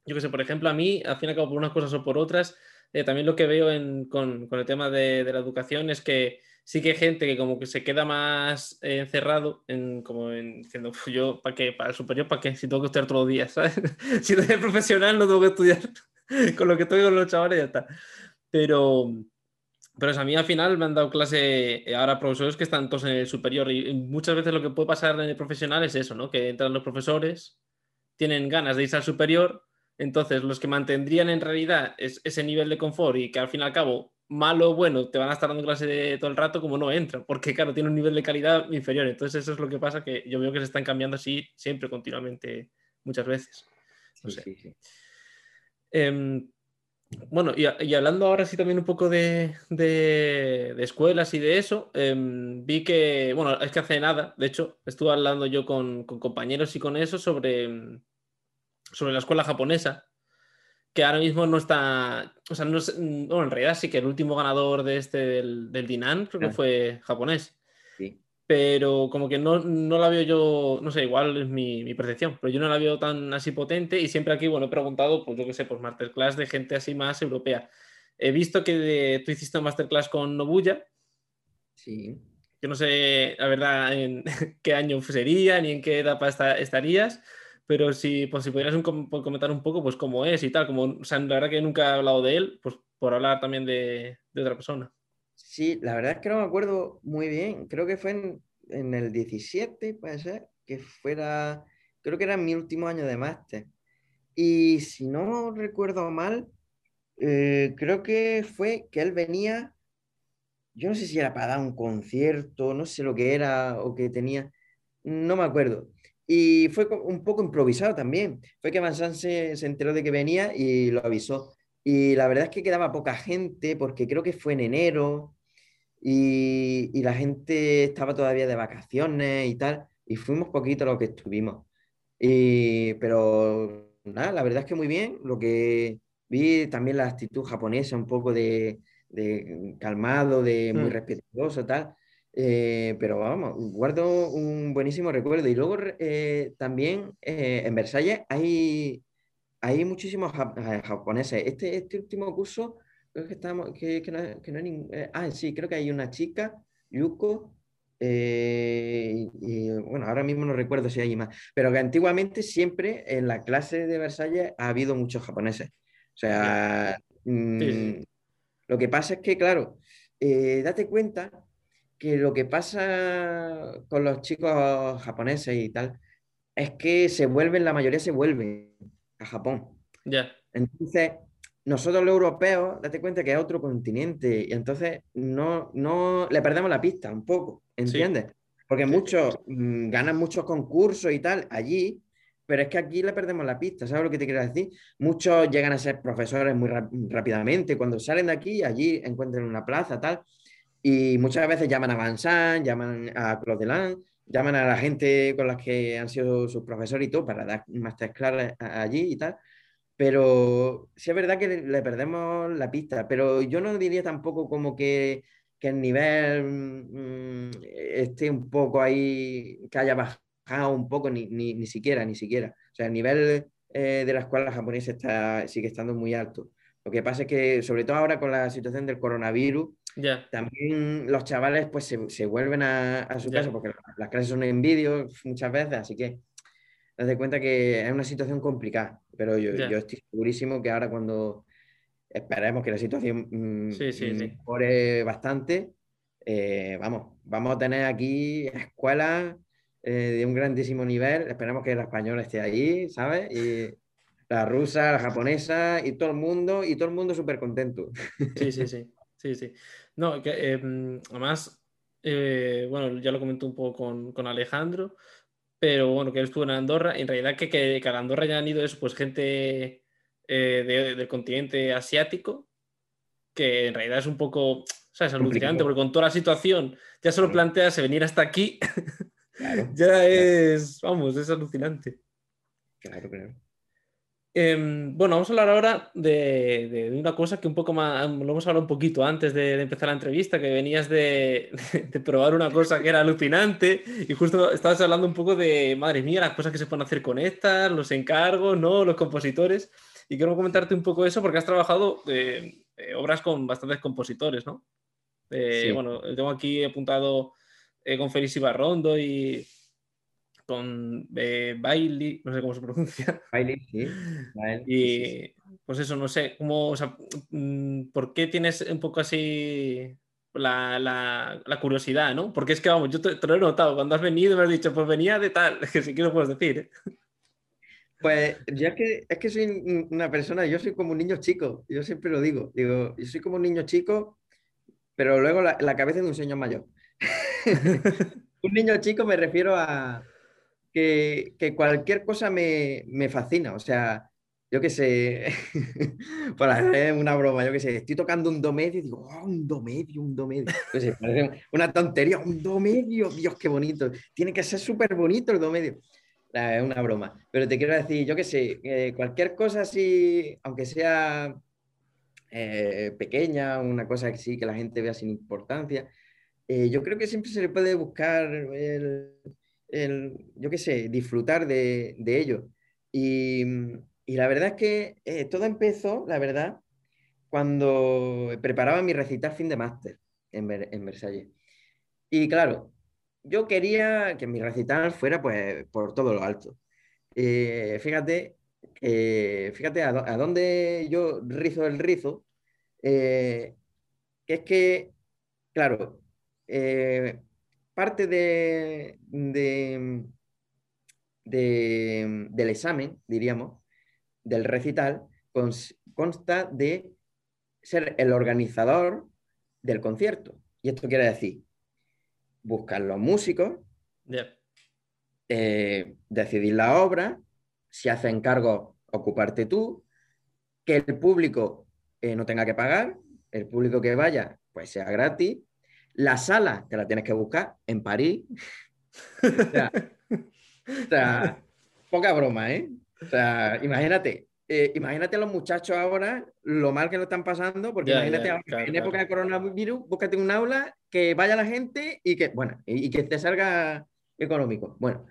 yo que sé, por ejemplo, a mí, al fin y al cabo, por unas cosas o por otras, eh, también lo que veo con, el tema de, la educación es que sí que hay gente que como que se queda más eh, encerrado en como en, diciendo, yo, ¿para qué? ¿Para el superior? ¿Para qué? Si tengo que estudiar todos los días, *laughs* ¿sabes? si soy profesional no tengo que estudiar *laughs* con lo que estoy con los chavales ya está. Pero, pero a mí al final me han dado clase eh, ahora profesores que están todos en el superior y muchas veces lo que puede pasar en el profesional es eso, ¿no? Que entran los profesores, tienen ganas de irse al superior, entonces los que mantendrían en realidad ese nivel de confort y que al fin y al cabo, malo o bueno, te van a estar dando clase todo el rato como no entran, porque claro, tiene un nivel de calidad inferior. Entonces eso es lo que pasa, que yo veo que se están cambiando así siempre, continuamente, muchas veces. No sé. Sí, sí. Em, bueno, y, hablando ahora sí también un poco de, escuelas y de eso, em, vi que, bueno, es que hace nada, de hecho, estuve hablando yo con, compañeros y con eso sobre, em, sobre la escuela japonesa, que ahora mismo no está, o sea, no bueno, en realidad sí que el último ganador de este del, del Dinan creo que fue japonés pero como que no, no, la veo yo, no sé, igual es mi, mi, percepción, pero yo no la veo tan así potente y siempre aquí, bueno, he preguntado, pues yo qué sé, pues masterclass de gente así más europea. He visto que tú hiciste un masterclass con Nobuya. Sí. Que no sé, la verdad, en *laughs* qué año sería ni en qué etapa estarías, pero si, pues, si pudieras comentar un poco, pues cómo es y tal, como, o sea, la verdad que nunca he hablado de él, pues por hablar también de, otra persona. Sí, la verdad es que no me acuerdo muy bien. Creo que fue en, el 17, puede ser, que fuera, creo que era mi último año de máster. Y si no recuerdo mal, eh, creo que fue que él venía, yo no sé si era para dar un concierto, no sé lo que era o que tenía, no me acuerdo. Y fue un poco improvisado también. Fue que Mansan se, se enteró de que venía y lo avisó. Y la verdad es que quedaba poca gente porque creo que fue en enero y, la gente estaba todavía de vacaciones y tal. y fuimos poquito los que estuvimos. Y, pero nada, la verdad es que muy bien. Lo que vi también la actitud japonesa, un poco de, de calmado, de muy mm. respetuoso, tal. Eh, pero vamos, guardo un buenísimo recuerdo. Y luego eh, también eh, en Versalles hay, hay muchísimos japoneses. Este, este último curso, creo que estamos, que, que no, que no hay ah, sí, creo que hay una chica, Yuko, y, bueno, ahora mismo no recuerdo si hay más, pero que antiguamente siempre en la clase de Versalles ha habido muchos japoneses. O sea, mm, lo que pasa es que, claro, date cuenta que lo que pasa con los chicos japoneses y tal es que se vuelven, la mayoría se vuelven a Japón. Ya. Entonces, nosotros los europeos, date cuenta que es otro continente y entonces no, no le perdemos la pista un poco, ¿entiendes? Porque muchos mm, ganan muchos concursos y tal allí, pero es que aquí le perdemos la pista, ¿sabes lo que te quiero decir? Muchos llegan a ser profesores muy rápidamente, cuando salen de aquí, allí encuentran una plaza, tal, y muchas veces llaman a Vincent, llaman a Claude llaman a la gente con la que han sido sus profesores y todo para dar masterclass allí y tal. Pero sí es verdad que le, perdemos la pista, pero yo no diría tampoco como que, que el nivel mm, esté un poco ahí, que haya bajado un poco, ni, ni, ni siquiera, ni siquiera. O sea, el nivel eh, de la escuela japonesa está, sigue estando muy alto. Lo que pasa es que, sobre todo ahora con la situación del coronavirus, también los chavales pues se, vuelven a, su casa porque las clases son en vídeo muchas veces, así que te cuenta que es una situación complicada, pero yo, yo estoy segurísimo que ahora cuando esperemos que la situación mm, mejore bastante, eh, vamos, vamos a tener aquí escuelas eh, de un grandísimo nivel, esperemos que la española esté ahí, ¿sabes? Y la rusa, la japonesa y todo el mundo, y todo el mundo súper contento. Sí, sí, sí, sí, sí. No, que, em, además, eh, bueno, ya lo comenté un poco con, con, Alejandro, pero bueno, que él estuvo en Andorra, en realidad que, que, que a Andorra ya han ido eso, pues gente eh, del continente asiático, que en realidad es un poco, ¿sabes? Alucinante, porque con toda la situación ya solo planteas venir hasta aquí, *laughs* ya es, vamos, es alucinante. Claro, claro. Em, bueno, vamos a hablar ahora de, una cosa que un poco más, lo hemos hablado un poquito antes de, empezar la entrevista, que venías *laughs* de, probar una cosa que era alucinante y justo estabas hablando un poco de, madre mía, las cosas que se pueden hacer con estas, los encargos, ¿no? Los compositores. Y quiero comentarte un poco eso porque has trabajado eh, eh, obras con bastantes compositores, ¿no? Eh, bueno, tengo aquí apuntado con Félix Ibarrondo y con eh, Bailey, no sé cómo se pronuncia. Bailey, *laughs* sí. y pues eso, no sé, cómo, o sea, mm, ¿por qué tienes un poco así la, la, curiosidad, ¿no? Porque es que, vamos, yo te, lo he notado, cuando has venido me has dicho, pues venía de tal, que *laughs* si quieres puedes decir. ¿eh? Pues ya es que, es que soy una persona, yo soy como un niño chico, yo siempre lo digo, digo, yo soy como un niño chico, pero luego la, la cabeza de un señor mayor. *laughs* un niño chico me refiero a, que, cualquier cosa me, fascina. O sea, yo qué sé, *laughs* para hacer una broma, yo qué sé, estoy tocando un do medio y digo, oh, un do medio, un do medio. Pues parece una tontería, un do medio, Dios, qué bonito. Tiene que ser súper bonito el do medio. Es una broma. Pero te quiero decir, yo qué sé, eh, cualquier cosa así, aunque sea eh, pequeña, una cosa que sí, que la gente vea sin importancia, eh, yo creo que siempre se le puede buscar el, yo qué sé, disfrutar de, ello. Y, la verdad es que eh, todo empezó, la verdad, cuando preparaba mi recital fin de máster en, en, Versalles. Y claro, yo quería que mi recital fuera pues por todo lo alto. Eh, fíjate, fíjate a, dónde yo rizo el rizo, eh, que es que, claro, parte de, del examen, diríamos, del recital, consta de ser el organizador del concierto. Y esto quiere decir buscar los músicos, eh, decidir la obra, si hace encargo, ocuparte tú, que el público eh, no tenga que pagar, el público que vaya, pues sea gratis, la sala te la tienes que buscar en París. O sea, *laughs* poca broma, ¿eh? O sea, imagínate, eh, imagínate a los muchachos ahora lo mal que lo están pasando, porque imagínate en época de coronavirus, búscate un aula que vaya la gente y que, bueno, y, que te salga económico. Bueno,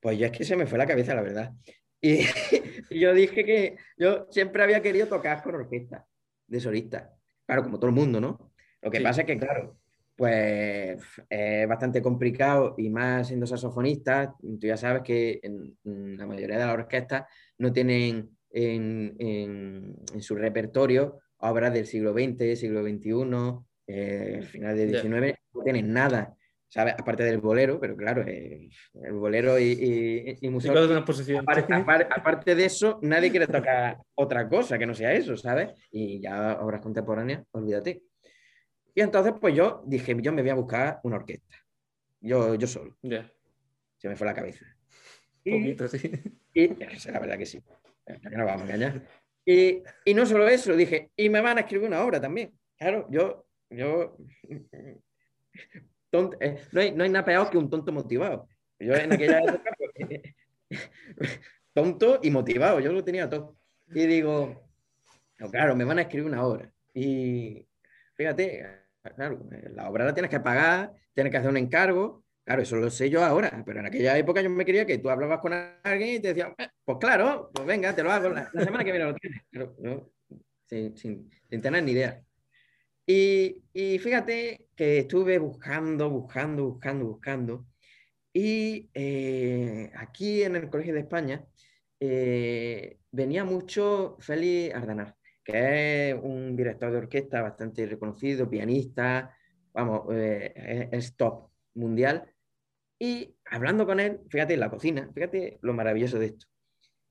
pues ya es que se me fue la cabeza, la verdad. Y, *laughs* yo dije que yo siempre había querido tocar con orquesta de solista. Claro, como todo el mundo, ¿no? Lo que pasa es que, claro, pues es bastante complicado y más siendo saxofonista, tú ya sabes que en, la mayoría de las orquestas no tienen en, en, su repertorio obras del siglo XX, siglo XXI, eh, final del XIX, no tienen nada, ¿sabes? Aparte del bolero, pero claro, eh, el bolero y, y, una posición. *laughs* Aparte, de eso, nadie quiere tocar otra cosa que no sea eso, ¿sabes? Y ya obras contemporáneas, olvídate. Y entonces, pues yo dije, yo me voy a buscar una orquesta. Yo, yo solo. Se me fue la cabeza. Y, Poquito, sí. Y la verdad que sí. No vamos a engañar. Y, y, no solo eso, dije, y me van a escribir una obra también. Claro, yo, yo, eh, no, hay, no hay nada peor que un tonto motivado. Yo en aquella *laughs* época, pues, *laughs* tonto y motivado, yo lo tenía todo. Y digo, claro, me van a escribir una obra. Y fíjate, claro, la obra la tienes que pagar, tienes que hacer un encargo. Claro, eso lo sé yo ahora, pero en aquella época yo me quería que tú hablabas con alguien y te decía, eh, pues claro, pues venga, te lo hago, la, semana que viene lo tienes. sin, sin, tener ni idea. Y, y, fíjate que estuve buscando, buscando, buscando, buscando. Y eh, aquí en el Colegio de España eh, venía mucho Félix Ardanar que es un director de orquesta bastante reconocido, pianista, vamos, eh, es top mundial. Y hablando con él, fíjate en la cocina, fíjate lo maravilloso de esto.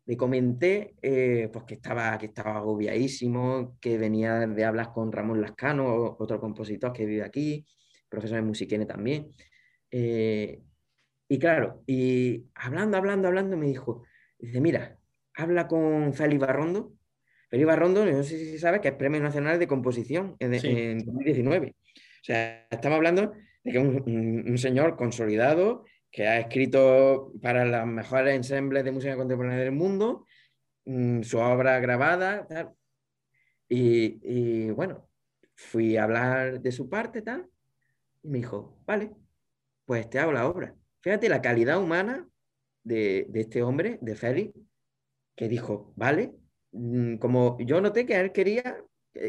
Le comenté eh, pues que, estaba, que estaba agobiadísimo, que venía de hablar con Ramón Lascano, otro compositor que vive aquí, profesor de musiquene también. Eh, y claro, y hablando, hablando, hablando, me dijo, dice, mira, habla con Félix Barrondo, Felipe Barrondo, no sé si sabes que es Premio Nacional de Composición en, 2019. O sea, estamos hablando de que un, un, señor consolidado que ha escrito para las mejores ensembles de música contemporánea del mundo, mm, su obra grabada, tal. Y, y, bueno, fui a hablar de su parte, tal, y me dijo, vale, pues te hago la obra. Fíjate la calidad humana de, de este hombre, de Félix, que dijo, vale, como yo noté que él quería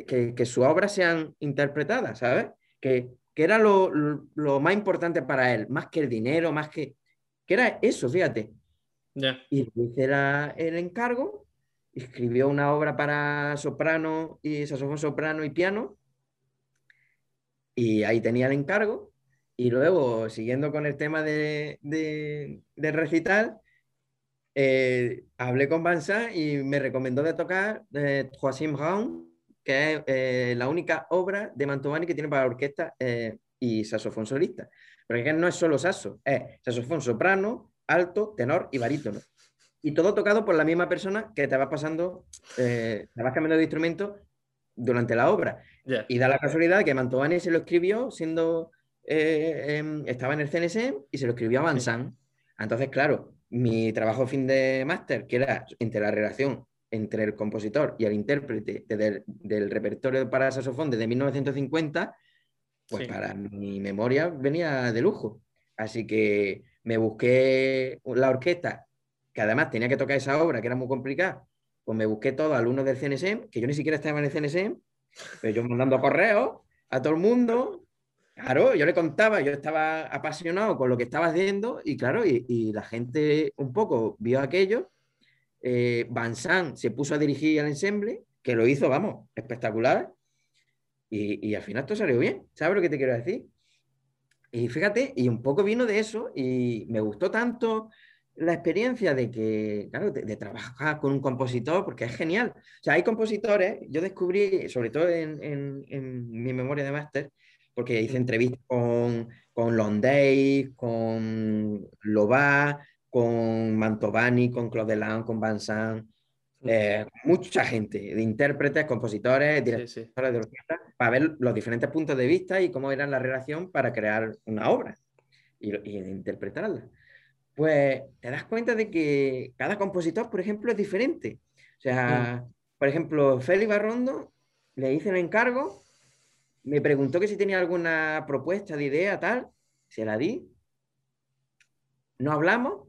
que, que sus obras sean interpretadas, ¿sabes? Que, que era lo, lo, más importante para él, más que el dinero, más que... que era eso, fíjate. Y le hice el encargo, escribió una obra para soprano y saxofón soprano y piano, y ahí tenía el encargo. Y luego, siguiendo con el tema de, de, de recital, eh, hablé con Banza y me recomendó de tocar eh, Joachim Raum, que es eh, la única obra de Mantovani que tiene para orquesta eh, y saxofón solista. Porque no es solo saxo, es saxofón soprano, alto, tenor y barítono. Y todo tocado por la misma persona que te va pasando, te vas cambiando de instrumento durante la obra. Y da la casualidad que Mantovani se lo escribió siendo, em, estaba en el CNC y se lo escribió a Banzan. Entonces, claro, mi trabajo fin de máster, que era entre la relación entre el compositor y el intérprete del, repertorio para saxofón desde 1950, pues para mi memoria venía de lujo. Así que me busqué la orquesta, que además tenía que tocar esa obra, que era muy complicada, pues me busqué todos alumnos del CNSM, que yo ni siquiera estaba en el CNSM, pero yo mandando correos a todo el mundo, Claro, yo le contaba, yo estaba apasionado con lo que estaba haciendo y claro, y, la gente un poco vio aquello. Eh, Van se puso a dirigir el ensemble, que lo hizo, vamos, espectacular. Y, al final esto salió bien, ¿sabes lo que te quiero decir? Y fíjate, y un poco vino de eso y me gustó tanto la experiencia de que, claro, de, trabajar con un compositor, porque es genial. O sea, hay compositores, yo descubrí, sobre todo en, en mi memoria de máster, porque hice entrevistas con, con Londay, con Lobá, con Mantovani, con Claude con Van eh, mucha gente, de intérpretes, compositores, directores de orquesta, para ver los diferentes puntos de vista y cómo era la relación para crear una obra y, y interpretarla. pues te das cuenta de que cada compositor, por ejemplo, es diferente. O sea, mm. por ejemplo, Félix Barrondo le hice un encargo, me preguntó que si tenía alguna propuesta de idea, tal, se la di. No hablamos.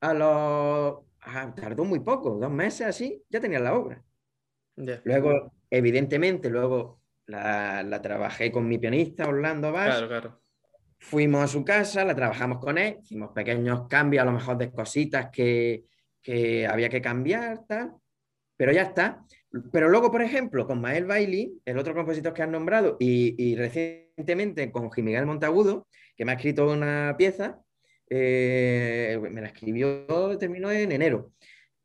A los. tardó muy poco, dos meses así, ya tenía la obra. Luego, evidentemente, luego la, trabajé con mi pianista, Orlando Bass. Claro, claro. Fuimos a su casa, la trabajamos con él, hicimos pequeños cambios, a lo mejor de cositas que, que había que cambiar, tal, pero ya está. Pero luego, por ejemplo, con Mael Bailey, el otro compositor que han nombrado, y, recientemente con Miguel Montagudo, que me ha escrito una pieza, eh, me la escribió, terminó en enero.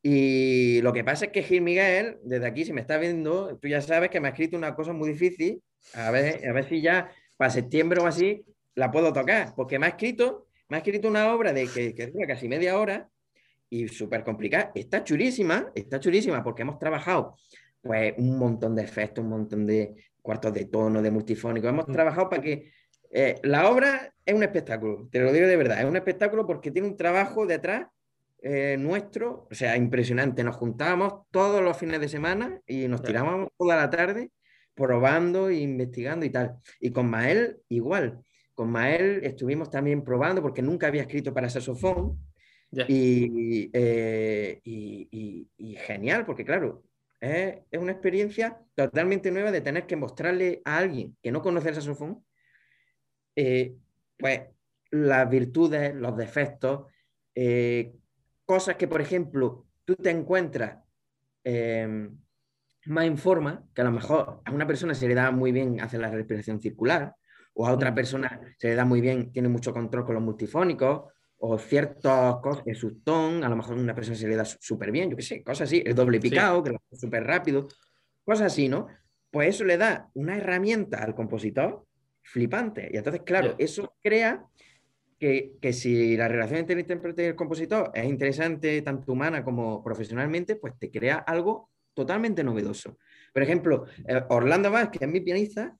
Y lo que pasa es que Gil Miguel, desde aquí, si me está viendo, tú ya sabes que me ha escrito una cosa muy difícil. A ver, a ver si ya para septiembre o así la puedo tocar, porque me ha escrito, me ha escrito una obra de que, que dura casi media hora y súper complicada. Está chulísima, está chulísima porque hemos trabajado pues un montón de efectos, un montón de cuartos de tono, de multifónico. Hemos mm. trabajado para que eh, la obra es un espectáculo, te lo digo de verdad, es un espectáculo porque tiene un trabajo detrás eh, nuestro, o sea, impresionante. Nos juntábamos todos los fines de semana y nos tirábamos toda la tarde probando e investigando y tal. Y con Mael igual. Con Mael estuvimos también probando porque nunca había escrito para saxofón eh, y, y, genial, porque claro, es, una experiencia totalmente nueva de tener que mostrarle a alguien que no conoce el saxofón, eh, pues las virtudes, los defectos, eh, cosas que, por ejemplo, tú te encuentras em, más en forma, que a lo mejor a una persona se le da muy bien hacer la respiración circular, o a otra persona se le da muy bien, tiene mucho control con los multifónicos, o ciertos cosas, el sustón, a lo mejor una persona se le da súper bien, yo qué sé, cosas así, el doble picado, que lo hace súper rápido, cosas así, ¿no? Pues eso le da una herramienta al compositor flipante. Y entonces, claro, eso crea que, que, si la relación entre el intérprete y el compositor es interesante, tanto humana como profesionalmente, pues te crea algo totalmente novedoso. Por ejemplo, eh, Orlando Vázquez, que es mi pianista,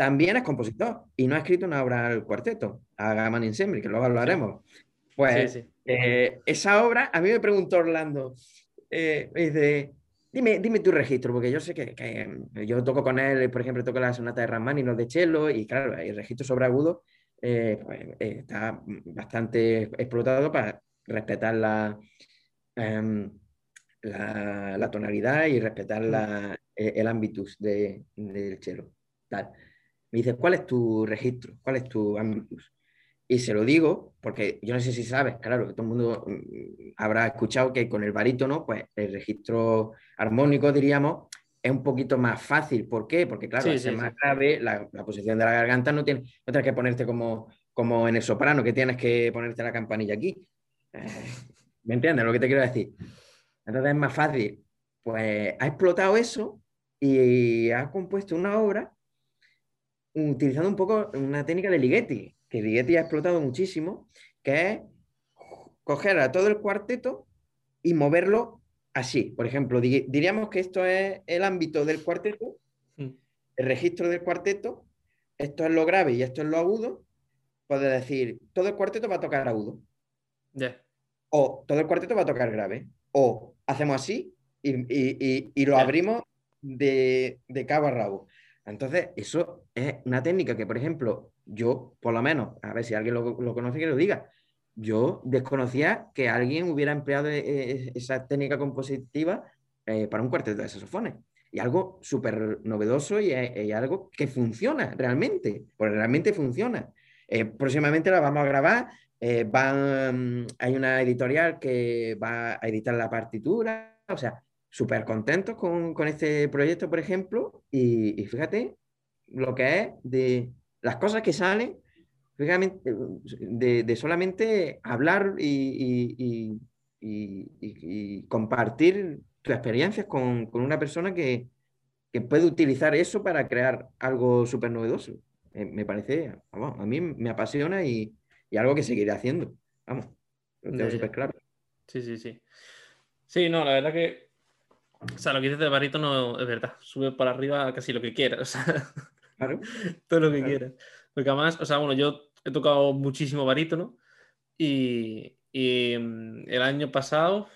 también es compositor y no ha escrito una obra al cuarteto, a Gaman Ensemble, que luego hablaremos. Pues eh, esa obra, a mí me preguntó Orlando, eh, dice, dime, dime tu registro, porque yo sé que, que, yo toco con él, por ejemplo, toco la sonata de Rachmaninoff los de cello, y claro, el registro sobre agudo eh, pues, está bastante explotado para respetar la, em, la, tonalidad y respetar mm. la, el ámbitus de, del cello. Tal. Me dice, ¿cuál es tu registro? ¿Cuál es tu ambitus? Y se lo digo porque yo no sé si sabes, claro, todo el mundo mm, habrá escuchado que con el barítono, pues el registro armónico, diríamos, es un poquito más fácil. ¿Por qué? Porque, claro, es más grave, la, posición de la garganta no, tiene, no tienes que ponerte como, como en el soprano, que tienes que ponerte la campanilla aquí. Eh, ¿Me entiendes lo que te quiero decir? Entonces es más fácil. Pues ha explotado eso y ha compuesto una obra utilizando un poco una técnica de Ligeti, que Ligeti ha explotado muchísimo, que es coger a todo el cuarteto y moverlo así. Por ejemplo, diríamos que esto es el ámbito del cuarteto, mm. el registro del cuarteto, esto es lo grave y esto es lo agudo. Puedes decir, todo el cuarteto va a tocar agudo. O todo el cuarteto va a tocar grave. O hacemos así y, lo abrimos de, de cabo a rabo. Entonces, eso es una técnica que, por ejemplo, yo, por lo menos, a ver si alguien lo, conoce, que lo diga. Yo desconocía que alguien hubiera empleado e, e, esa técnica compositiva eh, para un cuarteto de saxofones. Y algo súper novedoso y, algo que funciona realmente, porque realmente funciona. Eh, próximamente la vamos a grabar. Eh, van, hay una editorial que va a editar la partitura. O sea, súper contentos con, este proyecto, por ejemplo, y, fíjate lo que es de las cosas que salen, fíjate, de, solamente hablar y, compartir tus experiencias con, una persona que, puede utilizar eso para crear algo súper novedoso. Eh, me parece, a mí me apasiona y, algo que seguiré haciendo. Vamos, lo tengo súper claro. Sí, sí, sí. Sí, no, la verdad que o sea, lo que dices de barítono es verdad. Sube para arriba casi lo que quieras. claro. *laughs* Todo lo que quieras. Porque además, o sea, bueno, yo he tocado muchísimo barítono y, mm, el año pasado,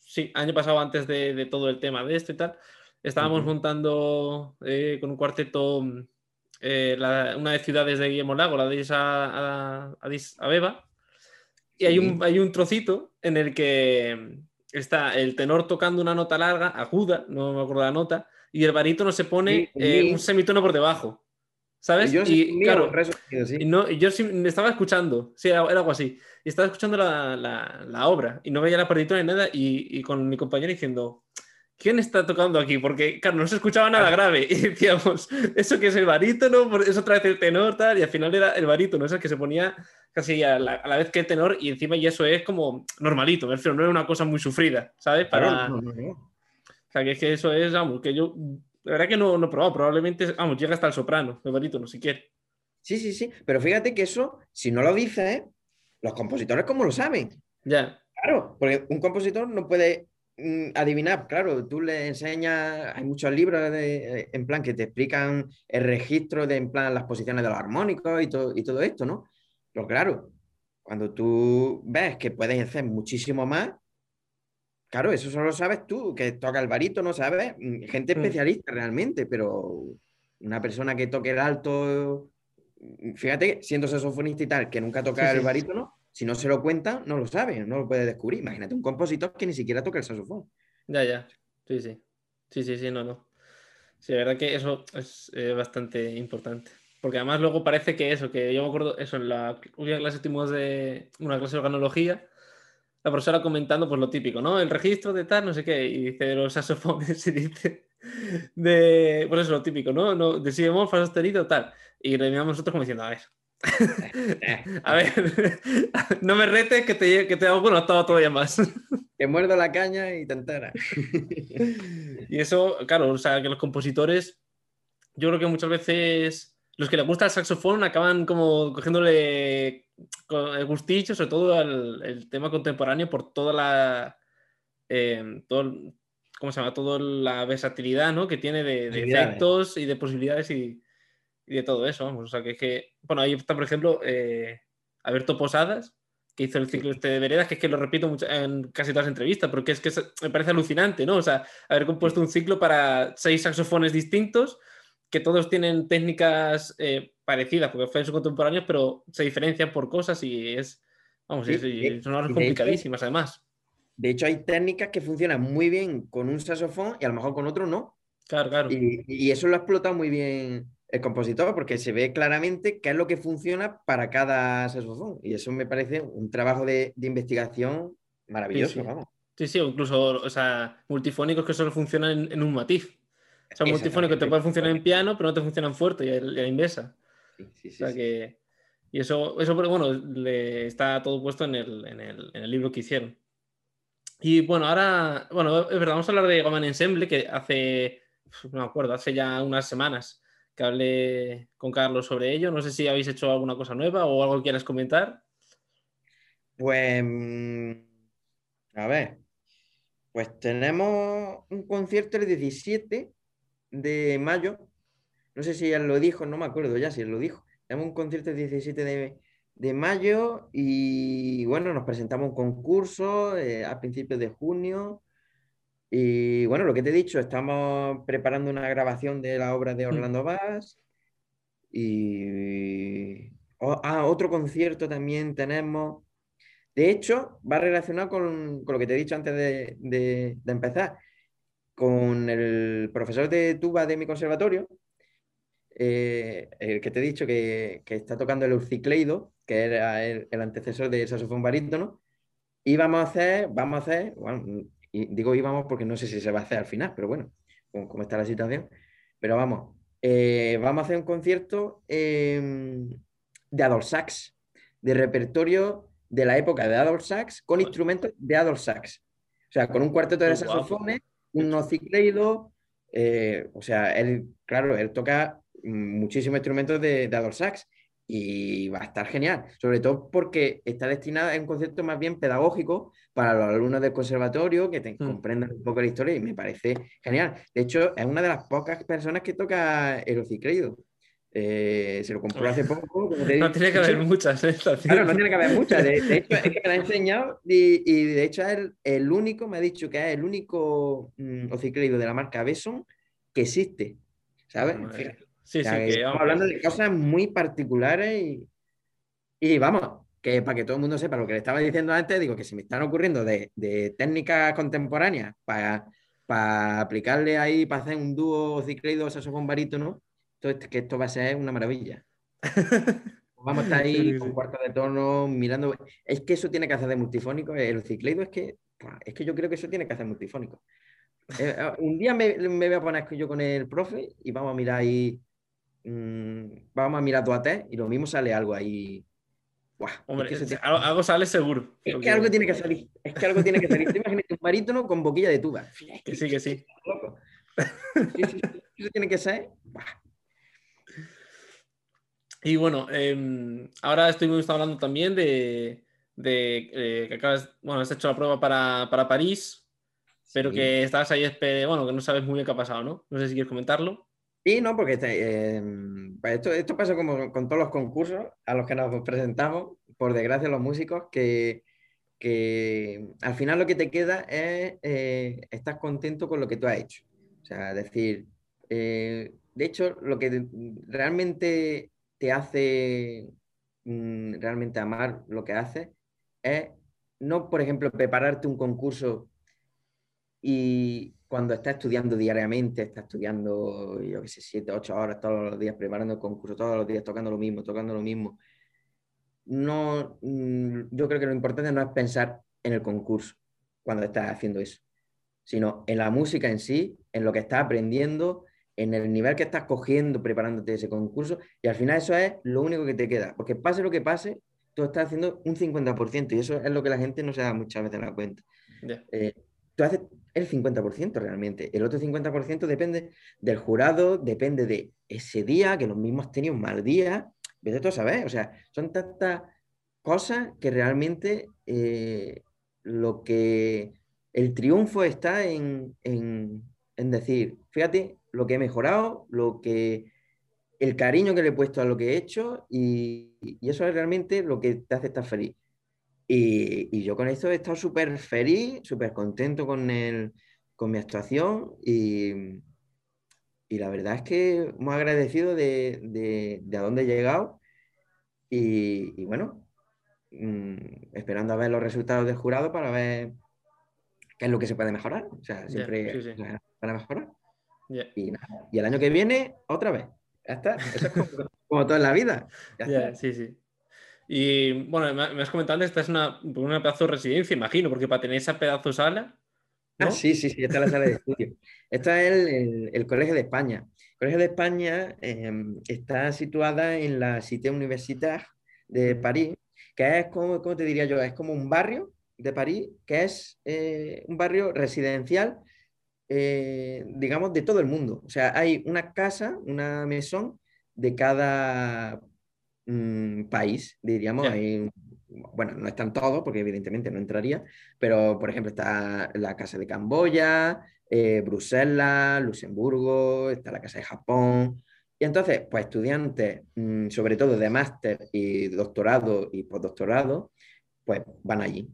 sí, año pasado antes de, todo el tema de esto y tal, estábamos montando eh, con un cuarteto mm, eh, una de ciudades de Guillermo Lago, la de Addis, Abeba, y hay, un, hay un trocito en el que está el tenor tocando una nota larga, aguda, no me acuerdo la nota, y el barítono se pone eh, un semitono por debajo. ¿Sabes? Y, claro, y no, yo estaba escuchando, sí, era, algo así. Y estaba escuchando la, la, obra y no veía la partitura ni nada. Y, y, con mi compañero diciendo, ¿quién está tocando aquí? Porque, claro, no se escuchaba nada grave. *laughs* Y decíamos, ¿eso que es el barítono? ¿Es otra vez el tenor? Tal? Y al final era el barítono, ese que se ponía casi a la, a la, vez que el tenor. Y encima, y eso es como normalito, me refiero, no es una cosa muy sufrida, ¿sabes? Para. O sea, que es que eso es, vamos, que yo la verdad que no, no he probado, probablemente, vamos, llega hasta el soprano, el barítono, si quiere. Sí, sí, sí, pero fíjate que eso, si no lo dices, los compositores cómo lo saben. Ya. Claro, porque un compositor no puede mm, adivinar, claro, tú le enseñas, hay muchos libros de, en plan que te explican el registro de, en plan, las posiciones de los armónicos y, todo, y todo esto, ¿no? Pero claro, cuando tú ves que puedes hacer muchísimo más, Claro, eso solo sabes tú, que toca el no ¿sabes? Mm, gente mm. especialista realmente, pero una persona que toque el alto, mm, fíjate, siendo saxofonista y tal, que nunca toca el barítono, si no se lo cuenta, no lo sabe, no lo puede descubrir. Imagínate un compositor que ni siquiera toca el saxofón. Ya, ya. Sí, sí. Sí, sí, sí, no, no. Sí, la verdad que eso es bastante importante. Porque además luego parece que eso, que yo me acuerdo, eso, en la última clase tuvimos de una clase de organología, la profesora comentando pues lo típico, ¿no? El registro de tal, no sé qué, y dice de los saxofones *laughs* y dice de, pues eso, lo típico, ¿no? no de si bemol, fa sostenido, tal. Y le miramos nosotros como diciendo, a ver, *laughs* a ver, *laughs* no me retes que te, que te hago bueno, estaba todavía más. Que muerdo la caña y te entera. y eso, claro, o sea, que los compositores, yo creo que muchas veces los que les gusta el saxofón acaban como cogiéndole gustillo, sobre todo el, tema contemporáneo, por toda la. Eh, todo, ¿Cómo se llama? Toda la versatilidad ¿no? que tiene de, efectos y de posibilidades y, de todo eso. Vamos. O sea, que es que. Bueno, ahí está, por ejemplo, eh, Alberto Posadas, que hizo el ciclo este de Veredas, que es que lo repito en casi todas las entrevistas, porque es que me parece alucinante, ¿no? O sea, haber compuesto un ciclo para seis saxofones distintos que todos tienen técnicas eh, parecidas, porque son contemporáneos, pero se diferencian por cosas y es, vamos, son horas complicadísimas además. De hecho, hay técnicas que funcionan muy bien con un saxofón y a lo mejor con otro no. Claro, claro. Y, eso lo ha explotado muy bien el compositor, porque se ve claramente qué es lo que funciona para cada saxofón. Y eso me parece un trabajo de, investigación maravilloso, sí, sí. Sí, incluso, o sea, multifónicos que solo funcionan en un matiz. O sea, un multifónico te puede funcionar en piano, pero no te funciona en fuerte y a la inversa. Sí, sí, que, y eso, eso, bueno, le está todo puesto en el, en, el, en el, libro que hicieron. Y bueno, ahora, bueno, es verdad, vamos a hablar de Goman Ensemble, que hace, no me acuerdo, hace ya unas semanas que hablé con Carlos sobre ello. No sé si habéis hecho alguna cosa nueva o algo que quieras comentar. Pues, mm, a ver, pues tenemos un concierto el 17 de mayo, no sé si él lo dijo, no me acuerdo ya si él lo dijo. Tenemos un concierto el 17 de, mayo y bueno, nos presentamos un concurso eh, a principios de junio. Y bueno, lo que te he dicho, estamos preparando una grabación de la obra de mm. Orlando Bass. Y ah, otro concierto también tenemos. De hecho, va relacionado con, con lo que te he dicho antes de, de empezar con el profesor de tuba de mi conservatorio, eh, el que te he dicho que, está tocando el urcicleido, que era el, antecesor del saxofón barítono, y vamos a hacer, vamos a hacer, bueno, y digo íbamos porque no sé si se va a hacer al final, pero bueno, cómo está la situación, pero vamos, eh, vamos a hacer un concierto em, de Adolf Sachs, de repertorio de la época de Adolf Sachs, con instrumentos de Adolf Sachs. O sea, con un cuarteto de saxofones un nocicleido, eh, o sea, él, claro, él toca muchísimos instrumentos de, de Adolf Sachs y va a estar genial, sobre todo porque está destinada a un concepto más bien pedagógico para los alumnos del conservatorio que te, hmm. comprendan un poco la historia y me parece genial. De hecho, es una de las pocas personas que toca el ocicleido. Eh, se lo compró hace poco. *laughs* no tiene que haber muchas. ¿eh? Claro, no tiene que haber muchas. De, hecho, es que me la ha *laughs* enseñado y, y, de hecho es el, único, me ha dicho que es el único mmm, de la marca Besson que existe. ¿Sabes? Sí, sí, que, estamos hablando de cosas muy particulares y, y vamos, que para que todo el mundo sepa lo que le estaba diciendo antes, digo que si me están ocurriendo de, de técnicas contemporáneas para, para aplicarle ahí, para hacer un dúo cicleido saxofón barítono, entonces, que esto va a ser una maravilla. *laughs* Vamos a estar ahí con cuarto de tono, mirando. Es que eso tiene que hacer de multifónico. El cicleido es que, es que yo creo que eso tiene que hacer multifónico. Eh, eh, *laughs* un día me, me, voy a poner yo con el profe y vamos a mirar ahí. Mmm, vamos a mirar tu AT y lo mismo sale algo ahí. Buah, Hombre, es que tiene... algo, sale seguro. Es que algo tiene que salir. Es que algo tiene que salir. Imagínate un barítono con boquilla de tuba. Que *laughs* sí, que sí. Loco. Sí, sí, eso tiene que ser. Buah. Y bueno, eh, ahora estuvimos hablando también de, de eh, que acabas, bueno, has hecho la prueba para, para París, sí. pero que estás ahí, bueno, que no sabes muy bien qué ha pasado, ¿no? No sé si quieres comentarlo. Sí, no, porque este, eh, esto, esto pasa como con todos los concursos a los que nos presentamos, por desgracia los músicos, que, que al final lo que te queda es eh, estar contento con lo que tú has hecho. O sea, decir, eh, de hecho, lo que realmente te hace mm, realmente amar lo que haces es no, por ejemplo, prepararte un concurso y cuando estás estudiando diariamente, estás estudiando, yo qué sé, siete, ocho horas todos los días, preparando el concurso, todos los días tocando lo mismo, tocando lo mismo. No, mm, yo creo que lo importante no es pensar en el concurso cuando estás haciendo eso, sino en la música en sí, en lo que estás aprendiendo, en el nivel que estás cogiendo preparándote ese concurso y al final eso es lo único que te queda, porque pase lo que pase, tú estás haciendo un 50% y eso es lo que la gente no se da muchas veces la cuenta. Yeah. Eh, tú haces el 50% realmente, el otro 50% depende del jurado, depende de ese día, que los mismos han tenido un mal día, vete tú a saber, o sea, son tantas cosas que realmente eh, lo que el triunfo está en, en, en decir, fíjate, lo que he mejorado, lo que el cariño que le he puesto a lo que he hecho y, y eso es realmente lo que te hace estar feliz. Y, y yo con esto he estado súper feliz, súper contento con, el, con mi actuación y, y, la verdad es que muy agradecido de, de, de a dónde he llegado y, bueno, mmm, esperando a ver los resultados del jurado para ver qué es lo que se puede mejorar. O sea, siempre Yeah, sí, sí. para mejorar. Yeah. Y, nada, y el año que viene, otra vez. Ya está. Eso es como, *laughs* como todo en la vida. Ya Yeah, está. sí, sí. Y bueno, me me has comentado antes, esta es una, una pedazo de residencia, imagino, porque para tener esa pedazo sala. ¿no? Ah, sí, sí, sí, esta es la sala de estudio. *laughs* Esta es el, el- el Colegio de España. El Colegio de España eh, está situada en la Cité Universitaire de París, que es como, ¿cómo te diría yo? Es como un barrio de París, que es eh, un barrio residencial, eh, digamos, de todo el mundo. O sea, hay una casa, una mesón de cada mm, país, diríamos. Hay, bueno, no están todos, porque evidentemente no entraría, pero por ejemplo está la casa de Camboya, eh, Bruselas, Luxemburgo, está la casa de Japón. Y entonces, pues estudiantes, mm, sobre todo de máster y doctorado y postdoctorado, pues van allí.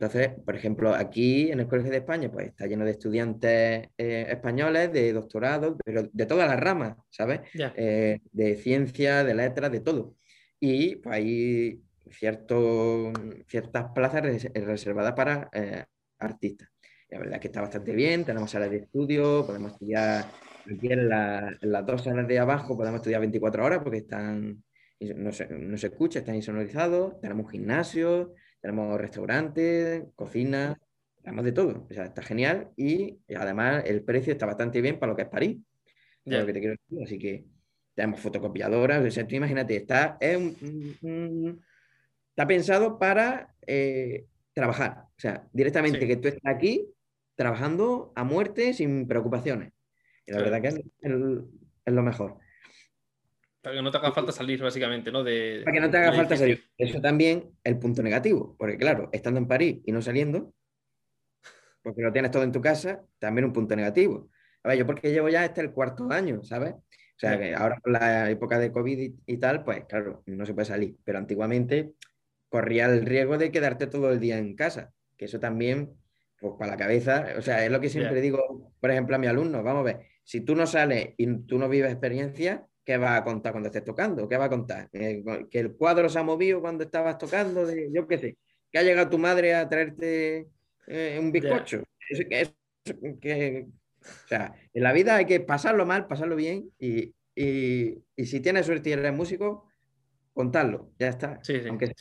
Entonces, por ejemplo, aquí en el Colegio de España, pues está lleno de estudiantes eh, españoles, de doctorado, pero de todas las ramas, ¿sabes? Eh, de ciencia, de letras, de todo. Y pues hay cierto, ciertas plazas res- reservadas para eh, artistas. La verdad es que está bastante bien, tenemos salas de estudio, podemos estudiar aquí en, la- en las dos salas de abajo, podemos estudiar 24 horas porque están, no se, no se escucha, están insonorizados, tenemos gimnasio, tenemos restaurantes, cocina, tenemos de todo. O sea, está genial y además el precio está bastante bien para lo que es París. Es lo que te quiero decir. Así que tenemos fotocopiadoras. O sea, tú imagínate, está, es un- está pensado para eh, trabajar. O sea, directamente Sí. que tú estés aquí trabajando a muerte sin preocupaciones. Y la verdad que es, es lo mejor. Para que no te haga falta salir, básicamente, ¿no? De, Para que no te haga falta salir. Eso también el punto negativo, porque claro, estando en París y no saliendo, porque lo tienes todo en tu casa, también un punto negativo. A ver, yo porque llevo ya este el cuarto año, ¿sabes? O sea, que ahora con la época de COVID y, tal, pues claro, no se puede salir. Pero antiguamente corría el riesgo de quedarte todo el día en casa, que eso también, pues para la cabeza, o sea, es lo que siempre digo, por ejemplo, a mi alumno, vamos a ver, si tú no sales y tú no vives experiencia, ¿qué vas a contar cuando estés tocando? ¿Qué va a contar? Eh, que el cuadro se ha movido cuando estabas tocando, de, yo qué sé, que ha llegado tu madre a traerte eh, un bizcocho. que, o sea, en la vida hay que pasarlo mal, pasarlo bien y, si tienes suerte y eres músico, contarlo, ya está. Aunque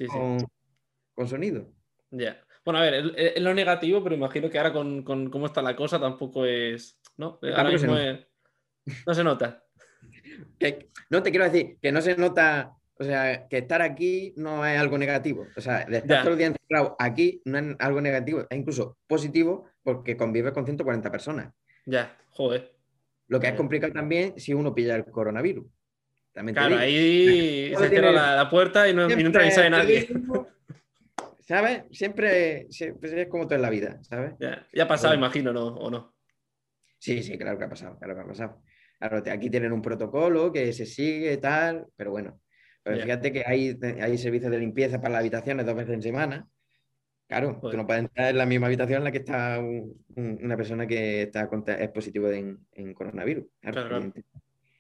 con, sonido. Ya. Bueno, a ver, es, lo negativo, pero imagino que ahora con, cómo está la cosa tampoco es. ¿No? Ahora mismo no se nota. No te quiero decir que no se nota, o sea, que estar aquí no es algo negativo. O sea, de estar todo el día encerrado aquí no es algo negativo, es incluso positivo porque convive con 140 personas. Ya, joder. Lo que es complicado también si uno pilla el coronavirus. claro, ahí se cierra la, puerta y no, entra ni sale nadie. ¿Sabes? Siempre, es como todo en la vida, ¿sabes? Ya, ya ha pasado, imagino, ¿no? ¿o no? Sí, sí, claro que ha pasado, claro que ha pasado. Claro, aquí tienen un protocolo que se sigue, tal, pero bueno. Pero fíjate que hay, hay servicios de limpieza para las habitaciones dos veces en semana. Claro, tú no puedes entrar en la misma habitación en la que está una persona que está es positivo en, coronavirus. Claro,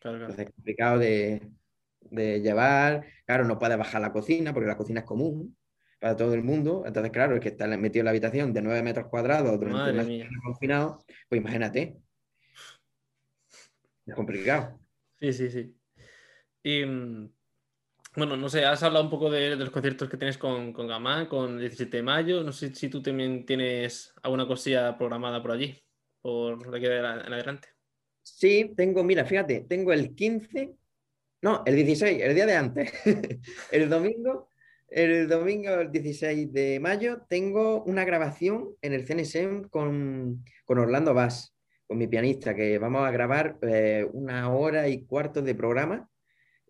claro, es complicado de, llevar. Claro, no puedes bajar la cocina porque la cocina es común para todo el mundo. Entonces, claro, es que está metido en la habitación de 9 metros cuadrados durante una semana confinado, pues imagínate. Es complicado. Sí, sí, sí. Y mm, bueno, no sé, has hablado un poco de, los conciertos que tienes con, con Gamán, con el 17 de mayo. No sé si tú también tienes alguna cosilla programada por allí, por aquí en adelante. Sí, tengo, mira, fíjate, tengo el 15, no, el 16, el día de antes, *laughs* el domingo, el domingo, el 16 de mayo, tengo una grabación en el CNSM con, con Orlando Bass con mi pianista, que vamos a grabar eh, una hora y cuarto de programa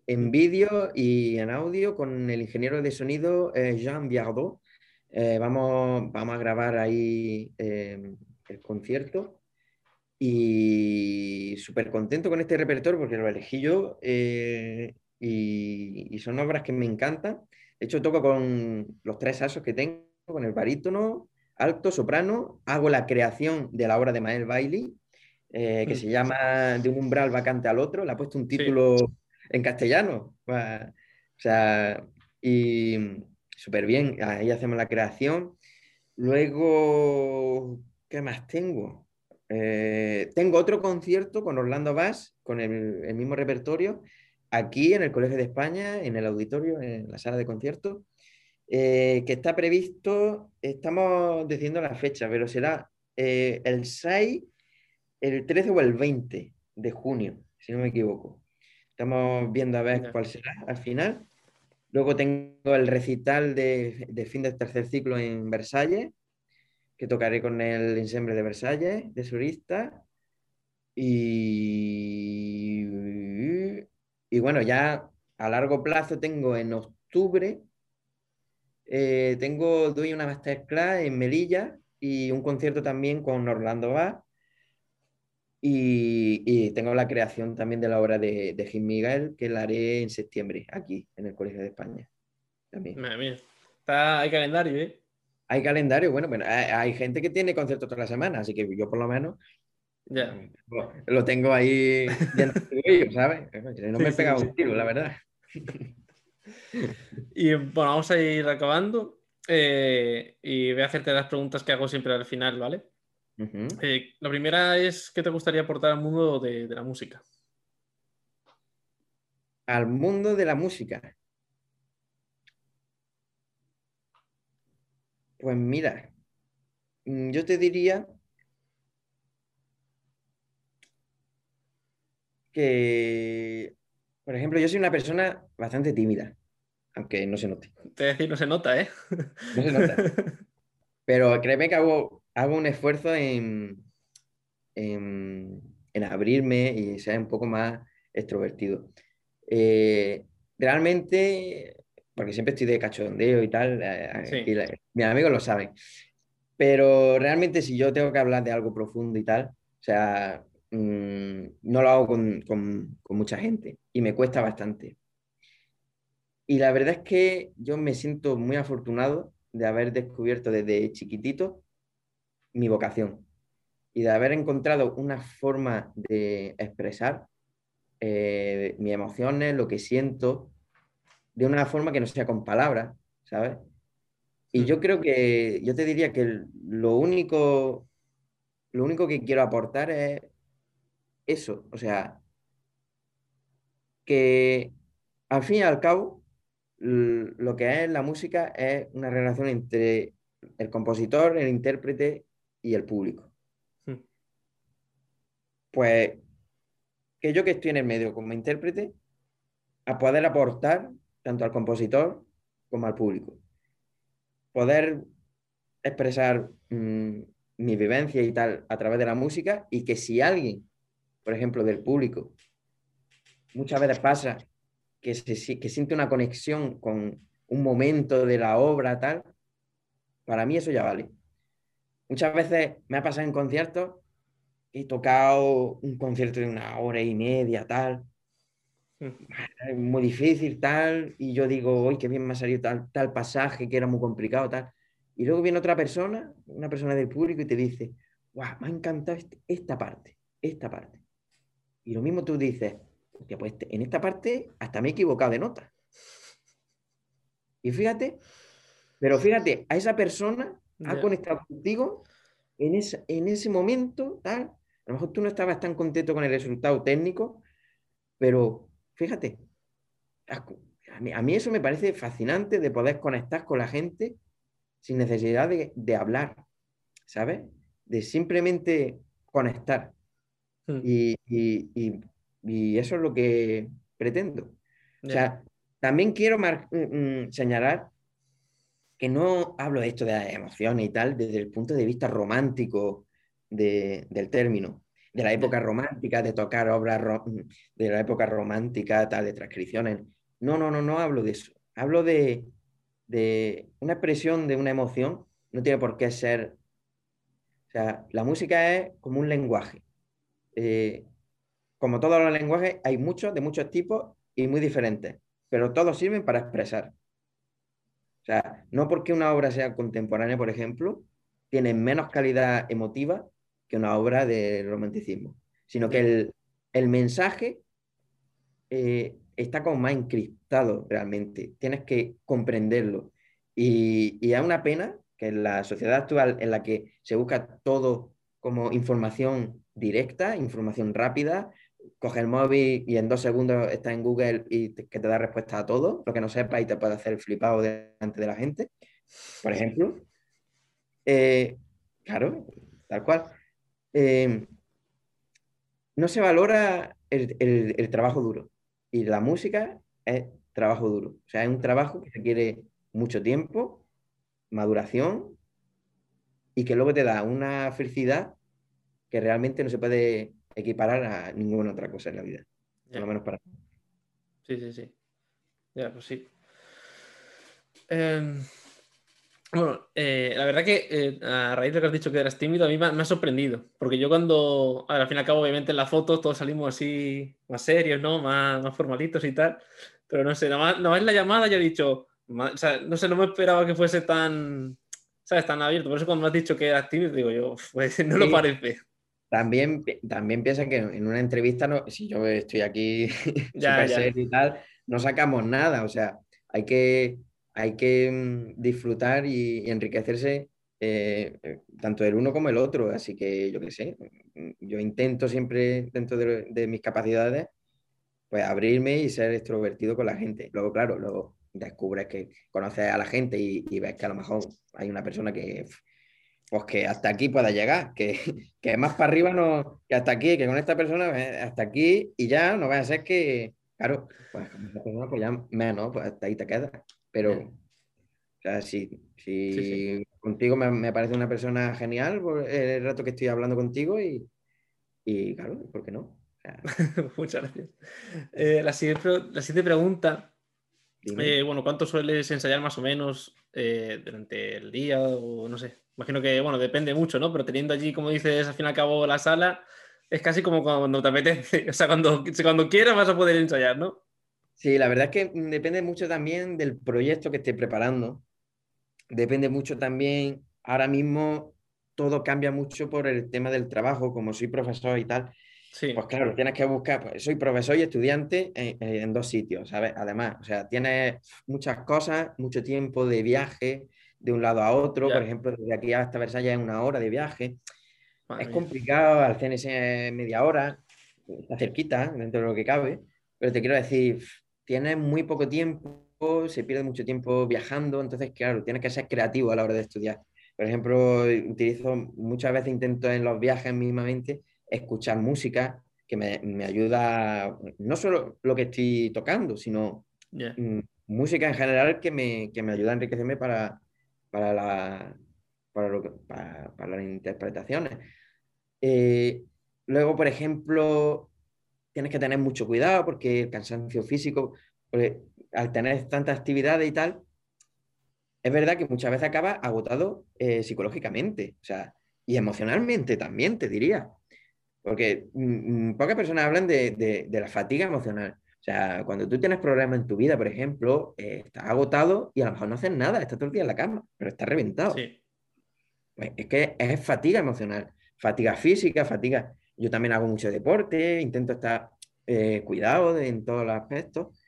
en vídeo y en audio con el ingeniero de sonido eh, Jean Biardot. Eh, vamos, vamos a grabar ahí el concierto y súper contento con este repertorio porque lo elegí yo y, y, son obras que me encantan. De hecho, toco con los tres asos que tengo, con el barítono, alto, soprano, hago la creación de la obra de Mael Bailey eh, que mm. se llama De un umbral vacante al otro, le ha puesto un título en castellano. O sea, y súper bien, ahí hacemos la creación. Luego, ¿qué más tengo? Eh, tengo otro concierto con Orlando Bass, con el, mismo repertorio, aquí en el Colegio de España, en el auditorio, en la sala de conciertos, eh, que está previsto, estamos diciendo la fecha, pero será el 6 el 13 o el 20 de junio, si no me equivoco. Estamos viendo a ver cuál será al final. Luego tengo el recital de, fin del tercer ciclo en Versalles, que tocaré con el ensemble de Versalles, de surista. Y, y bueno, ya a largo plazo tengo en octubre, eh, tengo, doy una masterclass en Melilla y un concierto también con Orlando Vaz y, tengo la creación también de la obra de, de Jim Miguel, que la haré en septiembre, aquí, en el Colegio de España. También. hay calendario, ¿eh? Hay calendario, bueno, bueno hay, gente que tiene conciertos toda la semana, así que yo por lo menos ya. Lo, tengo ahí ¿sabes? No me he pegado un tiro, la verdad. Y bueno, vamos a ir acabando. Eh, y voy a hacerte las preguntas que hago siempre al final, ¿vale? Eh, la primera es, ¿qué te gustaría aportar al mundo de, la música? Al mundo de la música. Pues mira, mm, yo te diría que, por ejemplo, yo soy una persona bastante tímida, aunque no se note. Te decir, no se nota, ¿eh? No se nota. *laughs* Pero créeme que hago hago un esfuerzo en, en, abrirme y ser un poco más extrovertido. Eh, realmente, porque siempre estoy de cachondeo y tal, eh, y mis amigos lo saben, pero realmente si yo tengo que hablar de algo profundo y tal, o sea, mm, no lo hago con, con, con mucha gente y me cuesta bastante. Y la verdad es que yo me siento muy afortunado de haber descubierto desde chiquitito mi vocación y de haber encontrado una forma de expresar eh, mis emociones, lo que siento, de una forma que no sea con palabras, ¿sabes? Y yo creo que, yo te diría que lo único, lo único que quiero aportar es eso, o sea, que al fin y al cabo, lo que es la música es una relación entre el compositor, el intérprete y el público. Hmm. Pues que yo que estoy en el medio como intérprete, a poder aportar tanto al compositor como al público. Poder expresar mm, mi vivencia y tal a través de la música y que si alguien, por ejemplo, del público, muchas veces pasa que, se, que siente una conexión con un momento de la obra tal, para mí eso ya vale. Muchas veces me ha pasado en conciertos, he tocado un concierto de una hora y media, tal, muy difícil, tal, y yo digo, uy, qué bien me ha salido tal, tal pasaje que era muy complicado, tal. Y luego viene otra persona, una persona del público, y te dice, guau, me ha encantado este, esta parte, esta parte. Y lo mismo tú dices, pues en esta parte hasta me he equivocado de nota. Y fíjate, pero fíjate, a esa persona ha conectado contigo en, en ese momento, tal. A lo mejor tú no estabas tan contento con el resultado técnico, pero fíjate, a mí, a mí eso me parece fascinante de poder conectar con la gente sin necesidad de, de hablar, ¿sabes? De simplemente conectar. Hmm. Y, y, y eso es lo que pretendo. O sea, también quiero mm, mm, señalar que no hablo de esto de las emociones y tal desde el punto de vista romántico del término, de la época romántica, de tocar obras de la época romántica, tal, de transcripciones. No, no, no, no hablo de eso. Hablo de, de una expresión de una emoción, no tiene por qué ser... O sea, la música es como un lenguaje. Eh, como todos los lenguajes, hay muchos, de muchos tipos y muy diferentes, pero todos sirven para expresar. O sea, no porque una obra sea contemporánea, por ejemplo, tiene menos calidad emotiva que una obra de romanticismo, sino que el, mensaje eh, está como más encriptado realmente, tienes que comprenderlo. Y, y es una pena que en la sociedad actual en la que se busca todo como información directa, información rápida, coge el móvil y en dos segundos está en Google y que te da respuesta a todo, lo que no sepa y te puede hacer flipado delante de la gente, por ejemplo. Eh, claro, tal cual. Eh, no se valora el, trabajo duro y la música es trabajo duro. O sea, es un trabajo que requiere mucho tiempo, maduración y que luego te da una felicidad que realmente no se puede equiparar a ninguna otra cosa en la vida. Por lo menos para mí. Sí, sí, sí. Ya, pues sí. Em, bueno, eh, la verdad que eh, a raíz de que has dicho que eras tímido, a mí me ha, sorprendido. Porque yo cuando, al fin y al cabo, obviamente en las fotos todos salimos así más serios, ¿no? Más, más formalitos y tal. Pero no sé, nada más, en la llamada ya he dicho, o sea, no sé, no me esperaba que fuese tan, ¿sabes? Tan abierto. Por eso cuando me has dicho que eras tímido, digo yo, pues *laughs* no lo parece. También, también piensa que en una entrevista, no, si yo estoy aquí *laughs* ya, y tal, no sacamos nada. O sea, hay que, hay que mm, disfrutar y, enriquecerse eh, eh, tanto el uno como el otro. Así que yo qué sé, mm, yo intento siempre dentro de, mis capacidades, pues abrirme y ser extrovertido con la gente. Luego, claro, luego descubres que conoces a la gente y, y ves que a lo mejor hay una persona que pues que hasta aquí pueda llegar, que, *laughs* que más para arriba no, que hasta aquí, que con esta persona eh, hasta aquí y ya no va a ser que, claro, pues con esta persona pues ya menos, pues hasta ahí te quedas. Pero, o sea, si, si contigo me, parece una persona genial por el rato que estoy hablando contigo y, y claro, ¿por qué no? *laughs* Muchas gracias. Eh, la, siguiente, la siguiente pregunta, eh, bueno, ¿cuánto sueles ensayar más o menos durante el día o no sé? Imagino que, bueno, depende mucho, ¿no? Pero teniendo allí, como dices, al fin y al cabo la sala, es casi como cuando te apetece. *laughs* O sea, cuando, cuando quieras vas a poder ensayar, ¿no? Sí, la verdad es que depende mucho también del proyecto que esté preparando. Depende mucho también, ahora mismo todo cambia mucho por el tema del trabajo, como soy profesor y tal. Sí. Pues claro, tienes que buscar, pues soy profesor y estudiante en, dos sitios, ¿sabes? Además, o sea, tienes muchas cosas, mucho tiempo de viaje de un lado a otro, por ejemplo, desde aquí hasta Versalles es una hora de viaje. es complicado, al CNS media hora, está cerquita, dentro de lo que cabe, pero te quiero decir, tienes muy poco tiempo, se pierde mucho tiempo viajando, entonces, claro, tienes que ser creativo a la hora de estudiar. Por ejemplo, utilizo, muchas veces intento en los viajes mismamente escuchar música que me, ayuda, no solo lo que estoy tocando, sino mm, música en general que me, que me ayuda a enriquecerme para, para, la, para, lo para, las interpretaciones. Eh, luego, por ejemplo, tienes que tener mucho cuidado porque el cansancio físico, al tener tanta actividad y tal, es verdad que muchas veces acaba agotado eh, psicológicamente, o sea, y emocionalmente también, te diría. Porque mm, mm, pocas personas hablan de, la fatiga emocional. O sea, cuando tú tienes problemas en tu vida, por ejemplo, eh, estás agotado y a lo mejor no haces nada, estás todo el día en la cama, pero estás reventado. Pues es que es fatiga emocional, fatiga física, fatiga. Yo también hago mucho deporte, intento estar eh, cuidado en todos los aspectos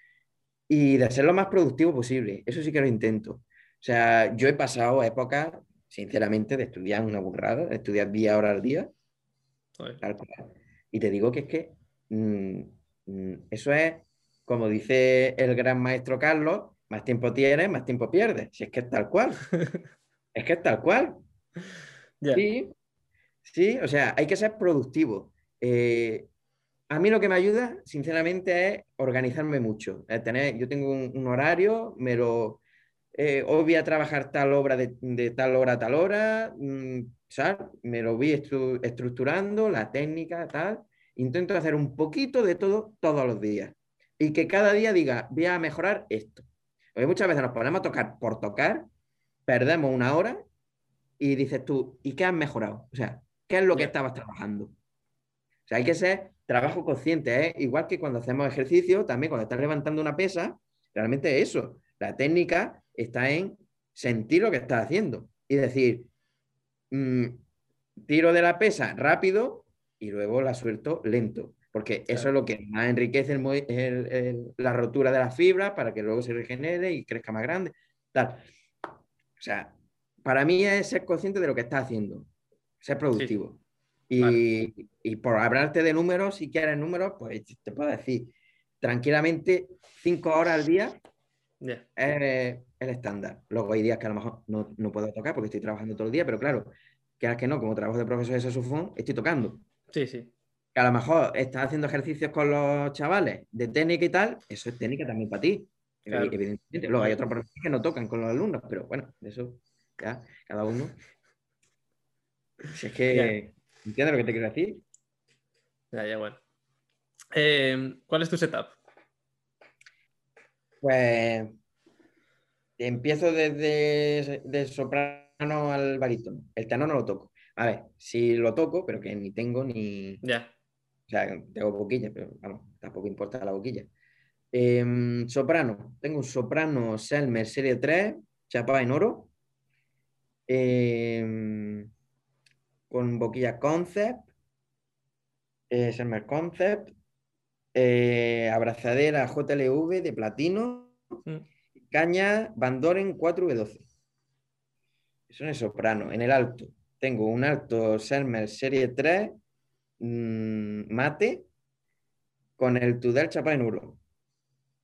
y de ser lo más productivo posible. Eso sí que lo intento. O sea, yo he pasado épocas, sinceramente, de estudiar una burrada, de estudiar 10 horas al día y te digo que es que mm, mm, eso es, como dice el gran maestro Carlos, más tiempo tienes, más tiempo pierdes. Si es que es tal cual. *laughs* es que es tal cual. Sí, sí, o sea, hay que ser productivo. Eh, a mí lo que me ayuda, sinceramente, es organizarme mucho. tener, yo tengo un, horario, me lo, eh, hoy voy a trabajar tal obra de, tal hora a tal hora, mm, me lo voy estructurando, la técnica, tal. Intento hacer un poquito de todo todos los días. Y que cada día diga, voy a mejorar esto. Porque muchas veces nos ponemos a tocar por tocar, perdemos una hora y dices tú, ¿y qué has mejorado? O sea, ¿qué es lo que estabas trabajando? O sea, hay que ser trabajo consciente, ¿eh? igual que cuando hacemos ejercicio, también cuando estás levantando una pesa, realmente eso. La técnica está en sentir lo que estás haciendo y decir, Mm, tiro de la pesa rápido y luego la suelto lento, porque eso es lo que más enriquece la rotura de la fibra para que luego se regenere y crezca más grande. Tal. O sea, para mí es ser consciente de lo que estás haciendo, ser productivo. Y, por hablarte de números, si quieres números, pues te puedo decir, tranquilamente, cinco horas al día el estándar. Luego hay días que a lo mejor no, no, puedo tocar porque estoy trabajando todo el día, pero claro, que que no, como trabajo de profesor de saxofón, estoy tocando. Sí, sí. Que a lo mejor estás haciendo ejercicios con los chavales de técnica y tal, eso es técnica también para ti. Evidentemente. Luego hay otros profesores que no tocan con los alumnos, pero bueno, eso ya, cada uno. Si es que, ¿entiendes lo que te quiero decir? Ya, ya, bueno. Eh, ¿Cuál es tu setup? Pues empiezo desde de soprano al barítono. El tenor no lo toco. A ver, si lo toco, pero que ni tengo ni. Ya. O sea, tengo boquilla, pero vamos, tampoco importa la boquilla. Em, soprano. Tengo un soprano Selmer Serie 3, chapa en oro. Em, con boquilla Concept. Eh, Selmer Concept. Eh, abrazadera JLV de platino, mm. Caña Bandoren 4V12. Eso es soprano. En el alto tengo un alto Selmer Serie 3 mm, mate con el Tudel chapa en uro.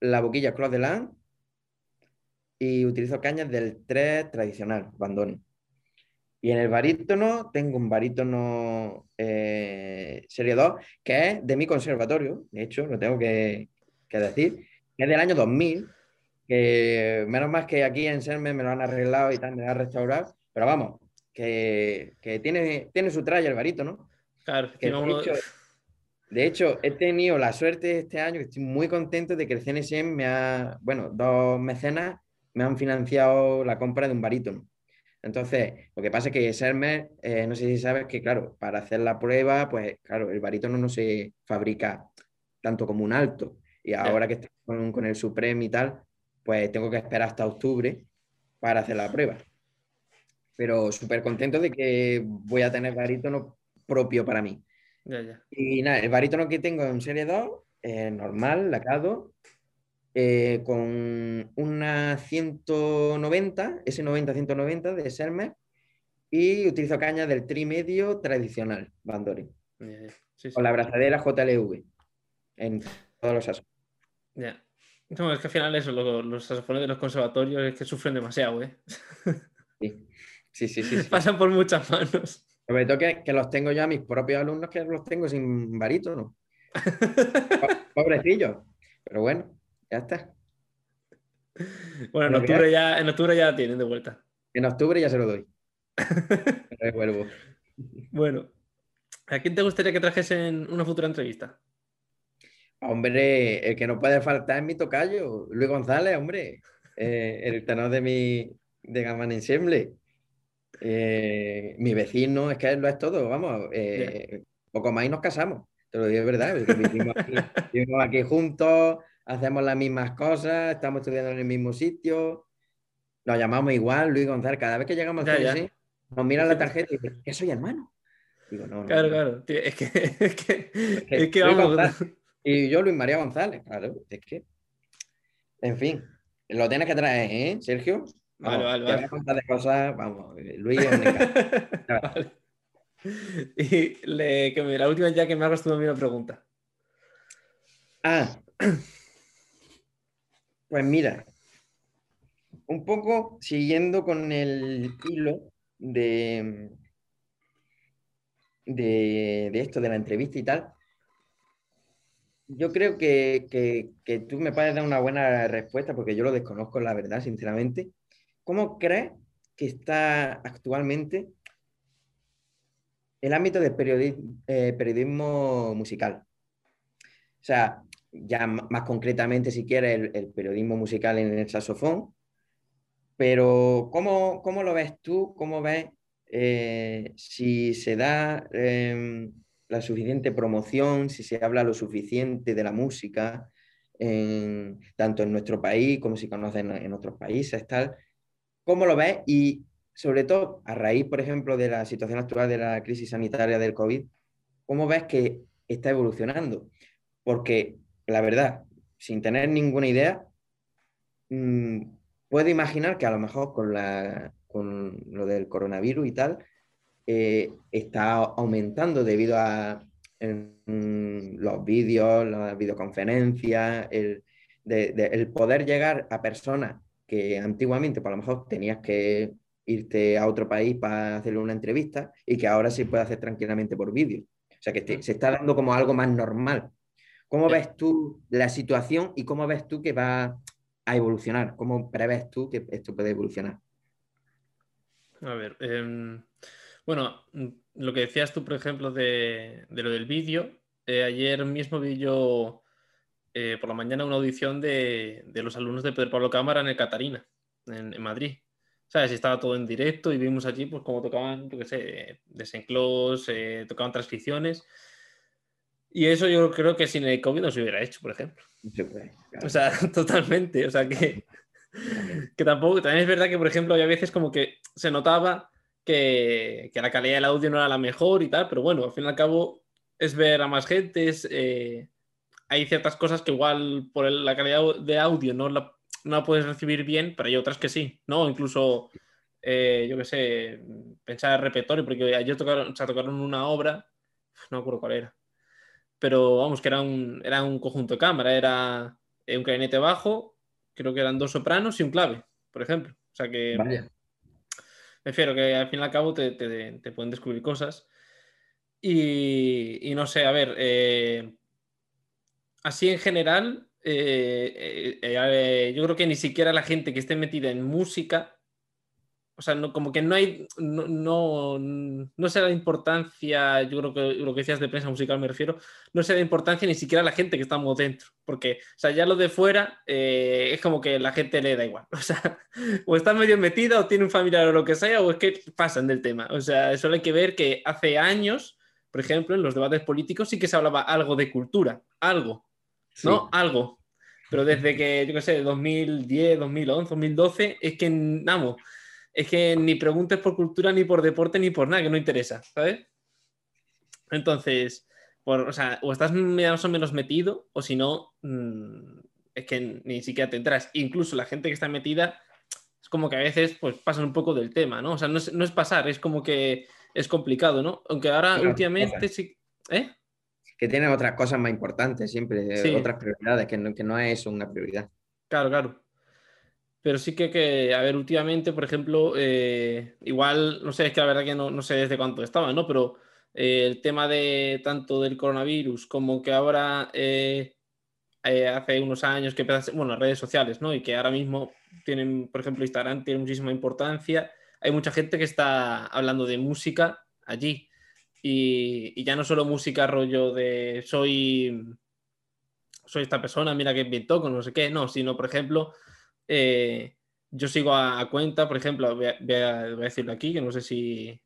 La boquilla Cross de Lan y utilizo cañas del 3 tradicional, Bandoren. Y en el barítono tengo un barítono eh, serie 2 que es de mi conservatorio, de hecho, lo tengo que, decir, que es del año 2000, que menos más que aquí en Serme me lo han arreglado y tal, me lo han restaurado, pero vamos, que, tiene, tiene su tralla el barítono. Claro, que de, hecho, de, hecho, he tenido la suerte este año, que estoy muy contento de que el CNSM me ha, bueno, dos mecenas me han financiado la compra de un barítono. Entonces, lo que pasa es que Sermer, eh, no sé si sabes que, claro, para hacer la prueba, pues claro, el barítono no se fabrica tanto como un alto. Y ahora que estoy con, con el Supreme y tal, pues tengo que esperar hasta octubre para hacer la prueba. Pero súper contento de que voy a tener barítono propio para mí. Ya, ya. Y nada, el barítono que tengo en serie 2 es normal, lacado, eh, con una 190, S90-190 de Selmer, y utilizo caña del tri medio tradicional, Bandori. Sí, sí. con la abrazadera JLV en todos los asuntos. Ya. No, es que al final eso, lo- los saxofones de los conservatorios es que sufren demasiado, ¿eh? Sí, sí, sí. sí, sí. Pasan por muchas manos. Sobre todo que, que los tengo yo a mis propios alumnos que los tengo sin barítono. Po- *laughs* Pobrecillos. Pero bueno, ya está. Bueno, en octubre ya, en octubre ya tienen de vuelta. En octubre ya se lo doy. *laughs* Revuelvo. Bueno, ¿a quién te gustaría que trajesen una futura entrevista? Hombre, el que no puede faltar es mi tocayo, Luis González, hombre. Eh, el tenor de mi de Gaman Ensemble. Eh, mi vecino, es que lo es todo, vamos. eh, Poco más y nos casamos. Te lo digo de verdad. Vivimos aquí, *laughs* vivimos aquí juntos, hacemos las mismas cosas, estamos estudiando en el mismo sitio. Nos llamamos igual, Luis González. Cada vez que llegamos Ya, ya. Nos miran la *laughs* tarjeta y dicen, ¿que soy hermano? Digo, no, no, Claro, no. claro. Tío, es que, *laughs* es que, que es que Luis vamos. González. Y yo, Luis María González, claro, es que. En fin, lo tienes que traer, ¿eh, Sergio? Vale, vale, te voy vale. a contar de cosas, vamos, eh, Luis es. *laughs* Vale. Y le- que me- la última ya que me hagas tú mí una pregunta. Ah, *clears throat* pues mira, un poco siguiendo con el hilo de, de, de esto, de la entrevista y tal, yo creo que, que- tú me puedes dar una buena respuesta porque yo lo desconozco, la verdad, sinceramente. ¿Cómo crees que está actualmente el ámbito del periodismo, periodismo musical? O sea, ya más concretamente, si quieres, el, el periodismo musical en el saxofón. Pero, ¿cómo, cómo lo ves tú? ¿Cómo ves eh, si se da em, la suficiente promoción, si se habla lo suficiente de la música, tanto en nuestro país como si conocen en otros países, tal? ¿Cómo lo ves? Y sobre todo, a raíz, por ejemplo, de la situación actual de la crisis sanitaria del COVID, ¿cómo ves que está evolucionando? Porque la verdad, sin tener ninguna idea, mm, puedo imaginar que a lo mejor con, la, con lo del coronavirus y tal, eh, está aumentando debido a los vídeos, las videoconferencias, el, de- de- el poder llegar a personas que antiguamente, por lo mejor, tenías que irte a otro país para hacerle una entrevista y que ahora se puede hacer tranquilamente por vídeo. O sea, que te- se está dando como algo más normal. ¿Cómo Sí. ves tú la situación y cómo ves tú que va a evolucionar? ¿Cómo prevés tú que esto puede evolucionar? A ver, em, bueno, mm, lo que decías tú, por ejemplo, de, de lo del vídeo, eh, ayer mismo vi yo eh, por la mañana una audición de, de los alumnos de Pedro Pablo Cámara en el Catarina, en, en Madrid. ¿Sabes? Estaba todo en directo y vimos allí pues cómo tocaban, yo qué sé, desenclos, eh, tocaban transcripciones. Y eso yo creo que sin el COVID no se hubiera hecho, por ejemplo. Claro. O sea, *laughs* totalmente. O sea, que, que tampoco, también es verdad que, por ejemplo, había veces como que se notaba que, que la calidad del audio no era la mejor y tal, pero bueno, al fin y al cabo es ver a más gente, es, eh, hay ciertas cosas que igual por la calidad de audio no la, no la puedes recibir bien, pero hay otras que sí, ¿no? Incluso, eh, yo qué sé, pensar en repertorio, porque ayer tocaron, o sea, tocaron una obra, no me acuerdo cuál era, pero vamos, que era un, era un conjunto de cámara, era eh, un clarinete bajo, creo que eran dos sopranos y un clave, por ejemplo. O sea que Vaya. Me que al fin y al cabo te, te- te pueden descubrir cosas. Y, y no sé, a ver, eh, así en general, eh, eh, yo creo que ni siquiera la gente que esté metida en música o sea, no, como que no hay, no, no, no sé la importancia, yo creo que lo que decías de prensa musical me refiero, no sé la importancia ni siquiera a la gente que estamos dentro, porque, o sea, ya lo de fuera eh, es como que la gente le da igual, *laughs* o sea, o está medio metida o tiene un familiar o lo que sea, o es que pasan del tema, o sea, solo hay que ver que hace años, por ejemplo, en los debates políticos sí que se hablaba algo de cultura, algo, ¿no? Algo. Pero desde que, yo qué sé, 2010, 2011, 2012, es que, vamos, es que ni preguntes por cultura, ni por deporte, ni por nada, que no interesa, ¿sabes? Entonces, o, sea, o estás más o menos metido, o si no, mm, es que ni siquiera te entras. Incluso la gente que está metida, es como que a veces pues pasan un poco del tema, ¿no? O sea, no es, pasar, es como que es complicado, ¿no? Aunque ahora últimamente sí... ¿Eh? Que tienen otras cosas más importantes siempre, otras prioridades, que no, que no es una prioridad. Claro, claro pero sí que, que, a ver, últimamente, por ejemplo, eh, igual, no sé, es que la verdad que no, no sé desde cuánto estaba, ¿no? Pero eh, el tema de tanto del coronavirus como que ahora eh, hace unos años que empezaron, bueno, las redes sociales, ¿no? Y que ahora mismo tienen, por ejemplo, Instagram tiene muchísima importancia. Hay mucha gente que está hablando de música allí. Y, ya no solo música rollo de soy, soy esta persona, mira que bien toco, no sé qué, no, sino, por ejemplo, eh, yo sigo a, cuenta, por ejemplo, voy a, decirlo aquí, que no sé si,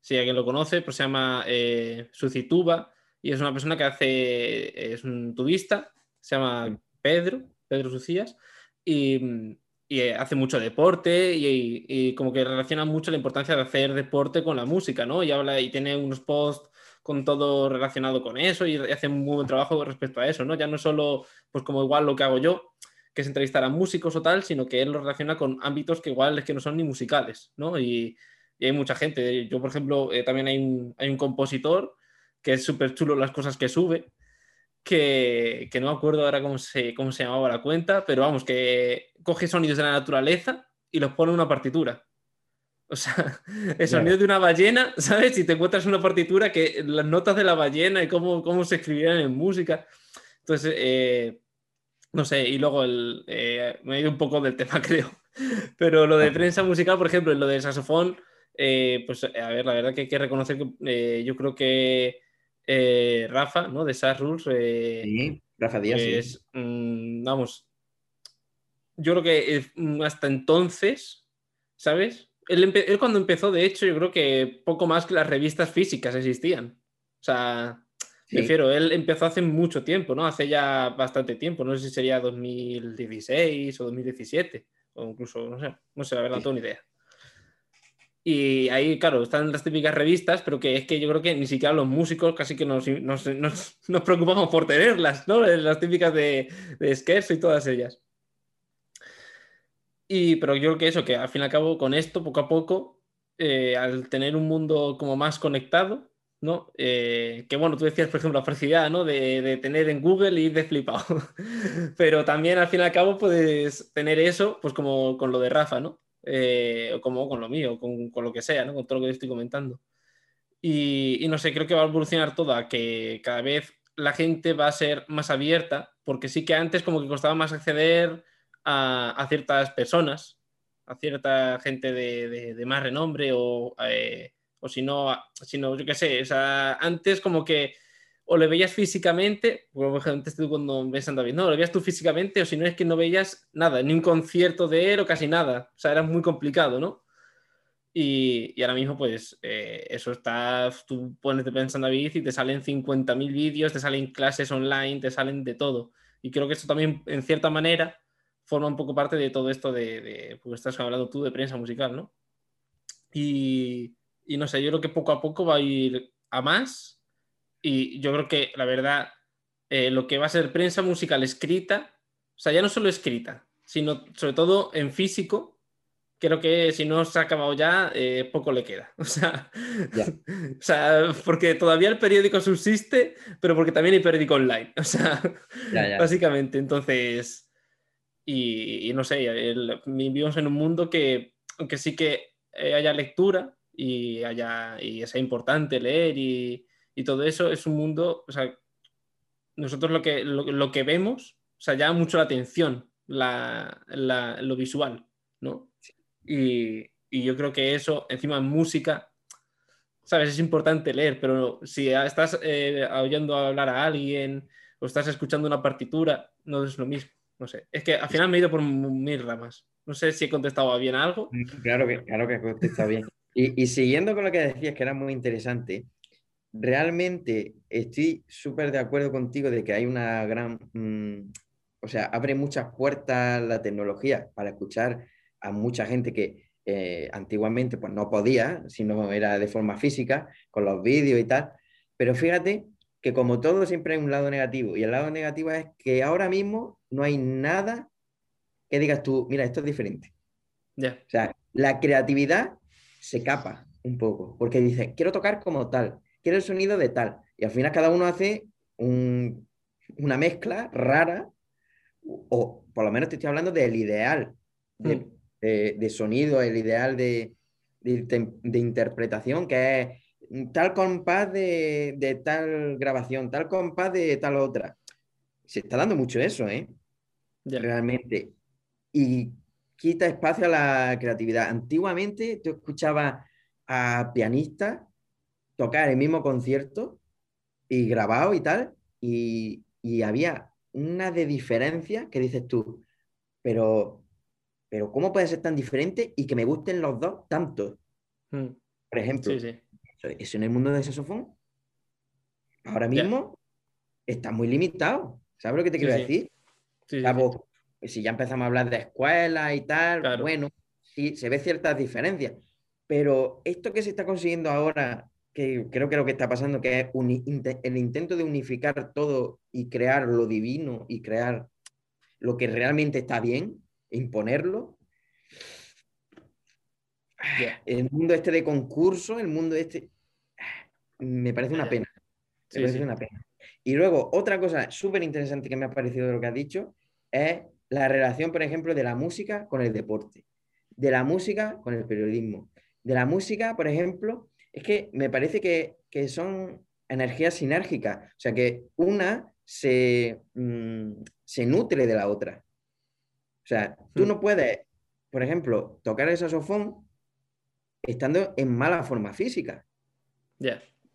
si alguien lo conoce, pero se llama eh, Sucituba y es una persona que hace, es un tubista, se llama Pedro, Pedro Sucías, y, y hace mucho deporte y, y, como que relaciona mucho la importancia de hacer deporte con la música, ¿no? Y habla y tiene unos posts con todo relacionado con eso y hace un muy buen trabajo respecto a eso, ¿no? Ya no solo, pues como igual lo que hago yo, que es entrevistar a músicos o tal, sino que él lo relaciona con ámbitos que igual es que no son ni musicales, ¿no? Y, hay mucha gente. Yo, por ejemplo, eh, también hay un, hay un compositor que es súper chulo las cosas que sube, que, que, no me acuerdo ahora cómo se, cómo se llamaba la cuenta, pero vamos, que coge sonidos de la naturaleza y los pone en una partitura. O sea, *laughs* el sonido de una ballena, *laughs* ¿sabes? Si te encuentras una partitura que las notas de la ballena y cómo, cómo se escribían en música. Entonces, eh, no sé, y luego el, eh, me he ido un poco del tema, *laughs* creo. Pero lo de prensa musical, por ejemplo, lo del saxofón, eh, pues a ver, la verdad que hay que reconocer que eh, yo creo que Rafa, ¿no? De Sass Rules. sí, Rafa Díaz. Es, mm, vamos, yo creo que mm, hasta entonces, ¿sabes? Él, él, cuando empezó, de hecho, yo creo que poco más que las revistas físicas existían. O sea, Prefiero, él empezó hace mucho tiempo, ¿no? Hace ya bastante tiempo, no sé si sería 2016 o 2017, o incluso, no sé, no sé, la verdad, no tengo ni idea. Y ahí, claro, están las típicas revistas, pero que es que yo creo que ni siquiera los músicos casi que nos, nos, nos, preocupamos por tenerlas, ¿no? Las típicas de, de y todas ellas. Y, pero yo creo que eso, que al fin y al cabo, con esto, poco a poco, eh, al tener un mundo como más conectado, ¿no? Eh, que bueno, tú decías, por ejemplo, la facilidad, ¿no? De, tener en Google y de flipado. *laughs* Pero también al fin y al cabo puedes tener eso, pues como con lo de Rafa, ¿no? Eh, o como con lo mío, con, con, lo que sea, ¿no? Con todo lo que estoy comentando. Y, no sé, creo que va a evolucionar todo a que cada vez la gente va a ser más abierta, porque sí que antes como que costaba más acceder a, a ciertas personas, a cierta gente de, de, de más renombre o... Eh, o si no, yo qué sé, o sea, antes como que o le veías físicamente, por ejemplo, tú cuando ves a David, no, lo veías tú físicamente, o si no es que no veías nada, ni un concierto de él o casi nada, o sea, era muy complicado, ¿no? Y, y ahora mismo, pues, eh, eso está, tú pones de pensando David y te salen 50.000 vídeos, te salen clases online, te salen de todo. Y creo que esto también, en cierta manera, forma un poco parte de todo esto de, de pues estás hablando tú de prensa musical, ¿no? Y, y no sé, yo creo que poco a poco va a ir a más y yo creo que la verdad eh, lo que va a ser prensa musical escrita, o sea, ya no solo escrita, sino sobre todo en físico, creo que si no se ha acabado ya, eh, poco le queda. *laughs* O sea, o sea, porque todavía el periódico subsiste, pero porque también hay periódico online. O sea, básicamente, entonces, y, no sé, vivimos en un mundo que, aunque sí que eh, haya lectura, y, haya, y sea importante leer y, y, todo eso, es un mundo, o sea, nosotros lo que, lo, que vemos, o sea, llama mucho la atención la, la, lo visual, ¿no? Y, y yo creo que eso, encima en música, sabes, es importante leer, pero si estás eh, oyendo hablar a alguien o estás escuchando una partitura, no es lo mismo. No sé, es que al final me he ido por mil ramas. No sé si he contestado bien algo. Mm, claro que, claro que he contestado bien. Y, y siguiendo con lo que decías, que era muy interesante, realmente estoy súper de acuerdo contigo de que hay una gran, mm, o sea, abre muchas puertas la tecnología para escuchar a mucha gente que eh, antiguamente pues no podía, si no era de forma física, con los vídeos y tal. Pero fíjate que como todo siempre hay un lado negativo y el lado negativo es que ahora mismo no hay nada que digas tú, mira, esto es diferente. Ya. O sea, la creatividad se capa un poco, porque dice, quiero tocar como tal, quiero el sonido de tal. Y al final cada uno hace una mezcla rara, o por lo menos te estoy hablando del ideal de, mm de, sonido, el ideal de, de, interpretación, que es tal compás de, tal grabación, tal compás de tal otra. Se está dando mucho eso, ¿eh? Realmente. Y quita espacio a la creatividad. Antiguamente tú escuchabas a pianistas tocar el mismo concierto y grabado y tal, y, y había una de diferencia que dices tú, pero pero ¿cómo puede ser tan diferente y que me gusten los dos tanto? Hmm. Por ejemplo, eso en el mundo del saxofón, ahora mismo está muy limitado. ¿Sabes lo que te quiero decir? Si ya empezamos a hablar de escuelas y tal, bueno, sí, se ve ciertas diferencias. Pero esto que se está consiguiendo ahora, que creo que lo que está pasando, que es el intento de unificar todo y crear lo divino y crear lo que realmente está bien, imponerlo. El mundo este de concurso, el mundo este, me parece una pena. Me parece una pena. Y luego, otra cosa súper interesante que me ha parecido de lo que has dicho es la relación, por ejemplo, de la música con el deporte, de la música con el periodismo, de la música, por ejemplo, es que me parece que, son energías sinérgicas, o sea que una se, mm, se nutre de la otra. O sea, tú hmm. no puedes, por ejemplo, tocar el saxofón estando en mala forma física.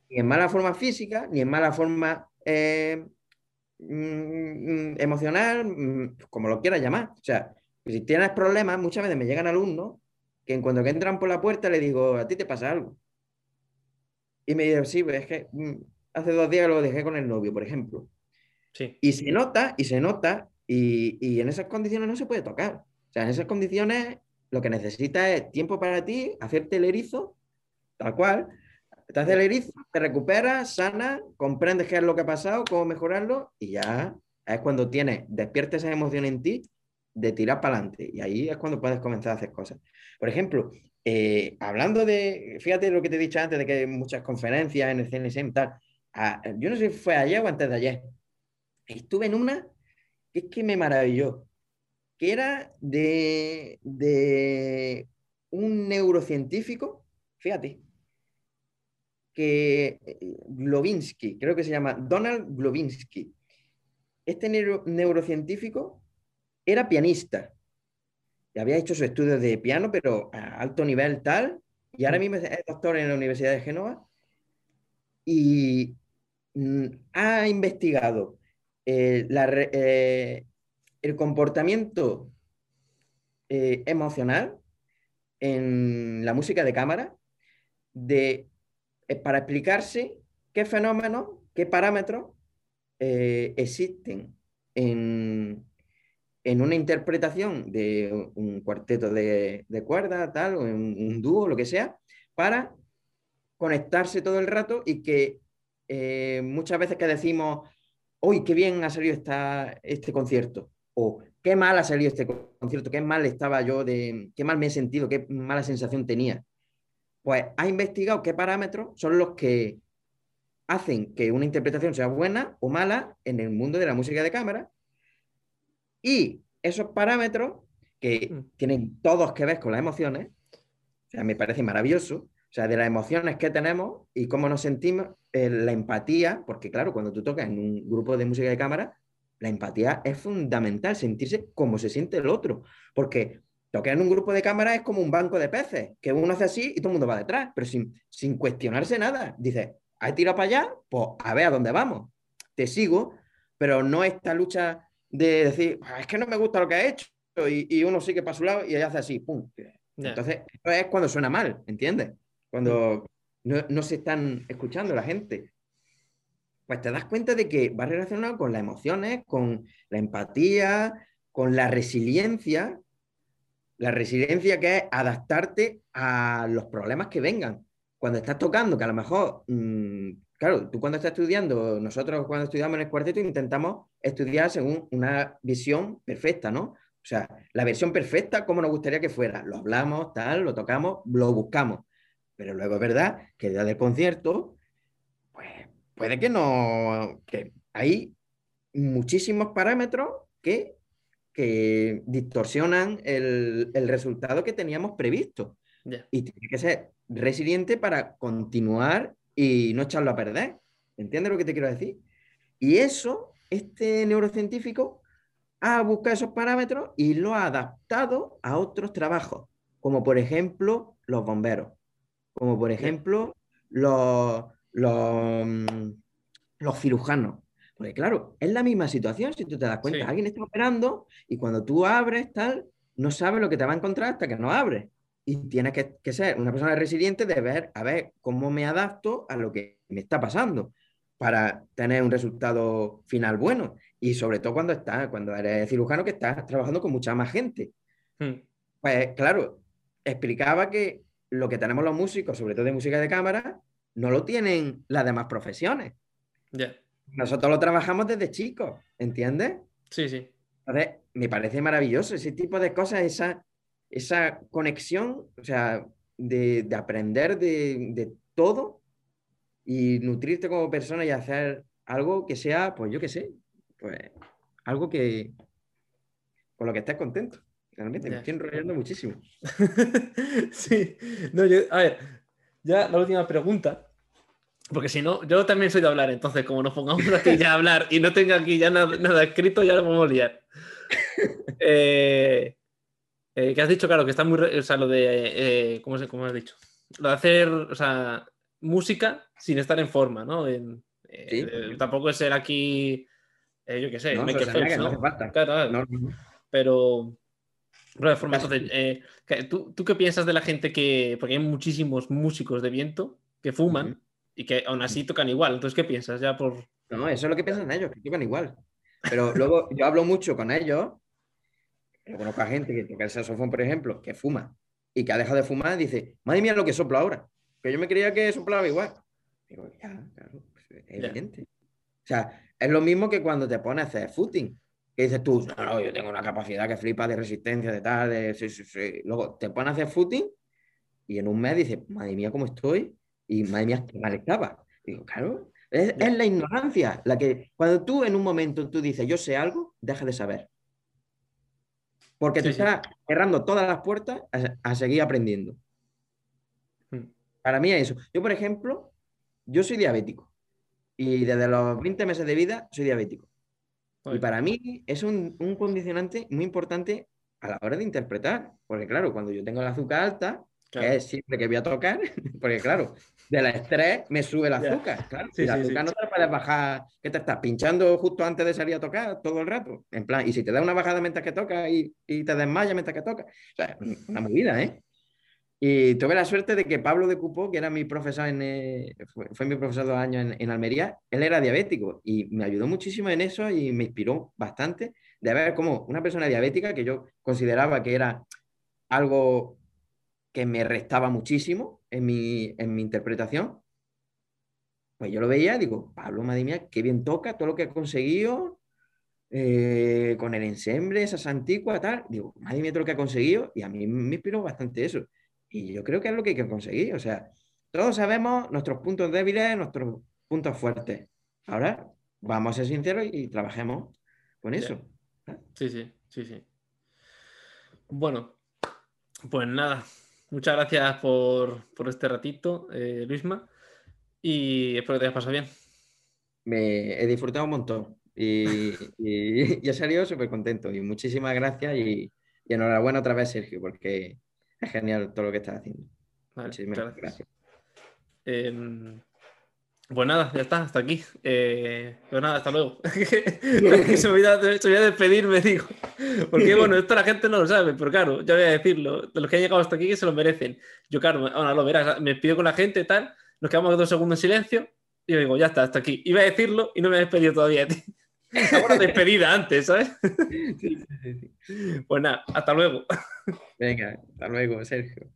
Ni en mala forma física, ni en mala forma eh, mm, emocional, mm, como lo quieras llamar. O sea, si tienes problemas, muchas veces me llegan alumnos que en cuanto que entran por la puerta le digo, a ti te pasa algo. Y me dicen, sí, pues es que mm, hace dos días lo dejé con el novio, por ejemplo. Sí. Y se nota, y se nota y, en esas condiciones no se puede tocar. O sea, en esas condiciones lo que necesitas es tiempo para ti, hacerte el erizo, tal cual. Te haces el erizo, te recuperas, sana, comprendes qué es lo que ha pasado, cómo mejorarlo y ya es cuando tienes, despiertes esa emoción en ti de tirar para adelante. Y ahí es cuando puedes comenzar a hacer cosas. Por ejemplo, eh, hablando de, fíjate lo que te he dicho antes de que hay muchas conferencias en el CNSM y tal. Ah, yo no sé si fue ayer o antes de ayer. Estuve en una que es que me maravilló, que era de, de un neurocientífico, fíjate, que eh, Glovinsky, creo que se llama Donald Glovinsky. Este neurocientífico era pianista. Y había hecho su estudio de piano, pero a alto nivel tal. Y ahora mismo es doctor en la Universidad de Génova. Y mm, ha investigado eh, eh, el comportamiento eh, emocional en la música de cámara de, para explicarse qué fenómenos, qué parámetros existen en, en, una interpretación de un cuarteto de, de cuerda, tal, o un, un dúo, lo que sea, para conectarse todo el rato y que muchas veces que decimos uy, qué bien ha salido este concierto, o qué mal ha salido este concierto, qué mal estaba yo, de, qué mal me he sentido, qué mala sensación tenía. Pues ha investigado qué parámetros son los que hacen que una interpretación sea buena o mala en el mundo de la música de cámara. Y esos parámetros, que mm. tienen todos que ver con las emociones, o sea, me parece maravilloso, o sea, de las emociones que tenemos y cómo nos sentimos, eh, la empatía, porque claro, cuando tú tocas en un grupo de música de cámara, la empatía es fundamental, sentirse como se siente el otro, porque tocar en un grupo de cámaras es como un banco de peces, que uno hace así y todo el mundo va detrás, pero sin, sin cuestionarse nada. Dice, ¿hay tiro para allá? Pues a ver a dónde vamos. Te sigo, pero no esta lucha de decir, "Ah, es que no me gusta lo que ha hecho, y, y uno sigue para su lado y ella hace así, pum. Entonces, eso es cuando suena mal, ¿entiendes? Cuando no, no se están escuchando la gente. Pues te das cuenta de que va relacionado con las emociones, con la empatía, con la resiliencia. La resiliencia que es adaptarte a los problemas que vengan. Cuando estás tocando, que a lo mejor, mm, claro, tú cuando estás estudiando, nosotros cuando estudiamos en el cuarteto intentamos estudiar según una visión perfecta, ¿no? O sea, la versión perfecta, como nos gustaría que fuera. Lo hablamos, tal, lo tocamos, lo buscamos. Pero luego es verdad que el del concierto, pues puede que no, que hay muchísimos parámetros que, que distorsionan el, el resultado que teníamos previsto. Y tiene que ser resiliente para continuar y no echarlo a perder. ¿Entiendes lo que te quiero decir? Y eso, este neurocientífico ha buscado esos parámetros y lo ha adaptado a otros trabajos, como por ejemplo los bomberos, como por ejemplo los, los, mm, los cirujanos. Porque claro, es la misma situación, si tú te das cuenta, Sí. alguien está operando y cuando tú abres, tal, no sabes lo que te va a encontrar hasta que no abres. Y tienes que, que ser una persona resiliente de ver, a ver, cómo me adapto a lo que me está pasando para tener un resultado final bueno. Y sobre todo cuando estás, cuando eres cirujano que estás trabajando con mucha más gente. Mm. Pues claro, explicaba que lo que tenemos los músicos, sobre todo de música de cámara, no lo tienen las demás profesiones. Ya. Nosotros lo trabajamos desde chicos, ¿entiendes? Sí, sí. Entonces, me parece maravilloso ese tipo de cosas, esa, esa conexión, o sea, de, de aprender de, de todo y nutrirte como persona y hacer algo que sea, pues yo qué sé, pues algo que con lo que estés contento. Realmente, me Ya. estoy enrollando muchísimo. *laughs* sí. No, yo, a ver, ya la última pregunta. Porque si no, yo también soy de hablar, entonces como nos pongamos aquí ya a hablar y no tenga aquí ya nada, nada escrito, ya lo podemos liar. *laughs* Eh, eh, que has dicho, claro, que está muy... O sea, lo de... eh, ¿cómo, se- cómo has dicho? Lo de hacer, o sea, música sin estar en forma, ¿no? En- eh, Sí. tampoco es ser aquí, yo qué sé, No, Schwarzenegger, Phelps, no ¿no? hace falta. Claro, claro. No. Pero, pero de forma, entonces, ¿tú, ¿tú qué piensas de la gente que, porque hay muchísimos músicos de viento que fuman. Y que aún así tocan igual? Entonces, ¿qué piensas ya por... No, eso es lo que piensan ellos, que tocan igual. Pero luego *laughs* yo hablo mucho con ellos. Yo conozco a gente que toca el saxofón, por ejemplo, que fuma y que ha dejado de fumar y dice, madre mía, lo que sopla ahora. Que yo me creía que soplaba igual. Digo, ya, claro, pues es Ya. evidente. O sea, es lo mismo que cuando te pones a hacer footing. Que dices tú, no, no, yo tengo una capacidad que flipa de resistencia, de tal, de sí, sí, sí. Luego te pones a hacer footing y en un mes dices, madre mía, cómo estoy. Y madre mía, qué mal estaba. Digo, claro, es, la ignorancia. La que cuando tú en un momento tú dices, yo sé algo, deja de saber. Porque te Sí, está cerrando todas las puertas a, a seguir aprendiendo. Mm. Para mí es eso. Yo, por ejemplo, yo soy diabético. Y desde los 20 meses de vida soy diabético. Y para mí es un, un condicionante muy importante a la hora de interpretar. Porque claro, cuando yo tengo el azúcar alta, Claro. que es siempre que voy a tocar, *laughs* porque claro, del estrés me sube el azúcar. Claro, Sí, el sí, sí. azúcar no te puedes bajar, que te estás pinchando justo antes de salir a tocar todo el rato. En plan, y si te da una bajada mientras que tocas y, y te desmayas mientras que tocas. O sea, una movida, ¿eh? Y tuve la suerte de que Pablo de Cupó, que era mi profesor en, eh, fue, fue mi profesor dos años en, en Almería, él era diabético y me ayudó muchísimo en eso y me inspiró bastante de ver cómo una persona diabética que yo consideraba que era algo que me restaba muchísimo en mi, en mi interpretación, pues yo lo veía digo, Pablo, madre mía, qué bien toca todo lo que ha conseguido eh, con el ensemble, esas antiguas, tal. Digo, madre mía, todo lo que ha conseguido y a mí me inspiró bastante eso. Y yo creo que es lo que hay que conseguir. O sea, todos sabemos nuestros puntos débiles, nuestros puntos fuertes. Ahora, vamos a ser sinceros y trabajemos con eso. Sí, sí, sí, sí. Bueno, pues nada, muchas gracias por, por este ratito, eh, Luisma, y espero que te hayas pasado bien. Me he disfrutado un montón y, y, y he salido súper contento. Y muchísimas gracias y Y enhorabuena otra vez, Sergio, porque es genial todo lo que estás haciendo. Vale, Muchísimas gracias. gracias. Em, pues nada, ya está, hasta aquí. Eh, pues nada, hasta luego. *laughs* *laughs* Se, me olvida, se me olvida despedirme, digo. Porque *laughs* bueno, esto la gente no lo sabe, pero claro, ya voy a decirlo. De los que han llegado hasta aquí que se lo merecen. Yo, claro, ahora lo verás, me despido con la gente tal, nos quedamos dos segundos en silencio y yo digo, ya está, hasta aquí. Iba a decirlo y no me he despedido todavía. tío. Hago una despedida antes, ¿sabes? Sí, sí, sí. Pues nada, hasta luego. Venga, hasta luego, Sergio.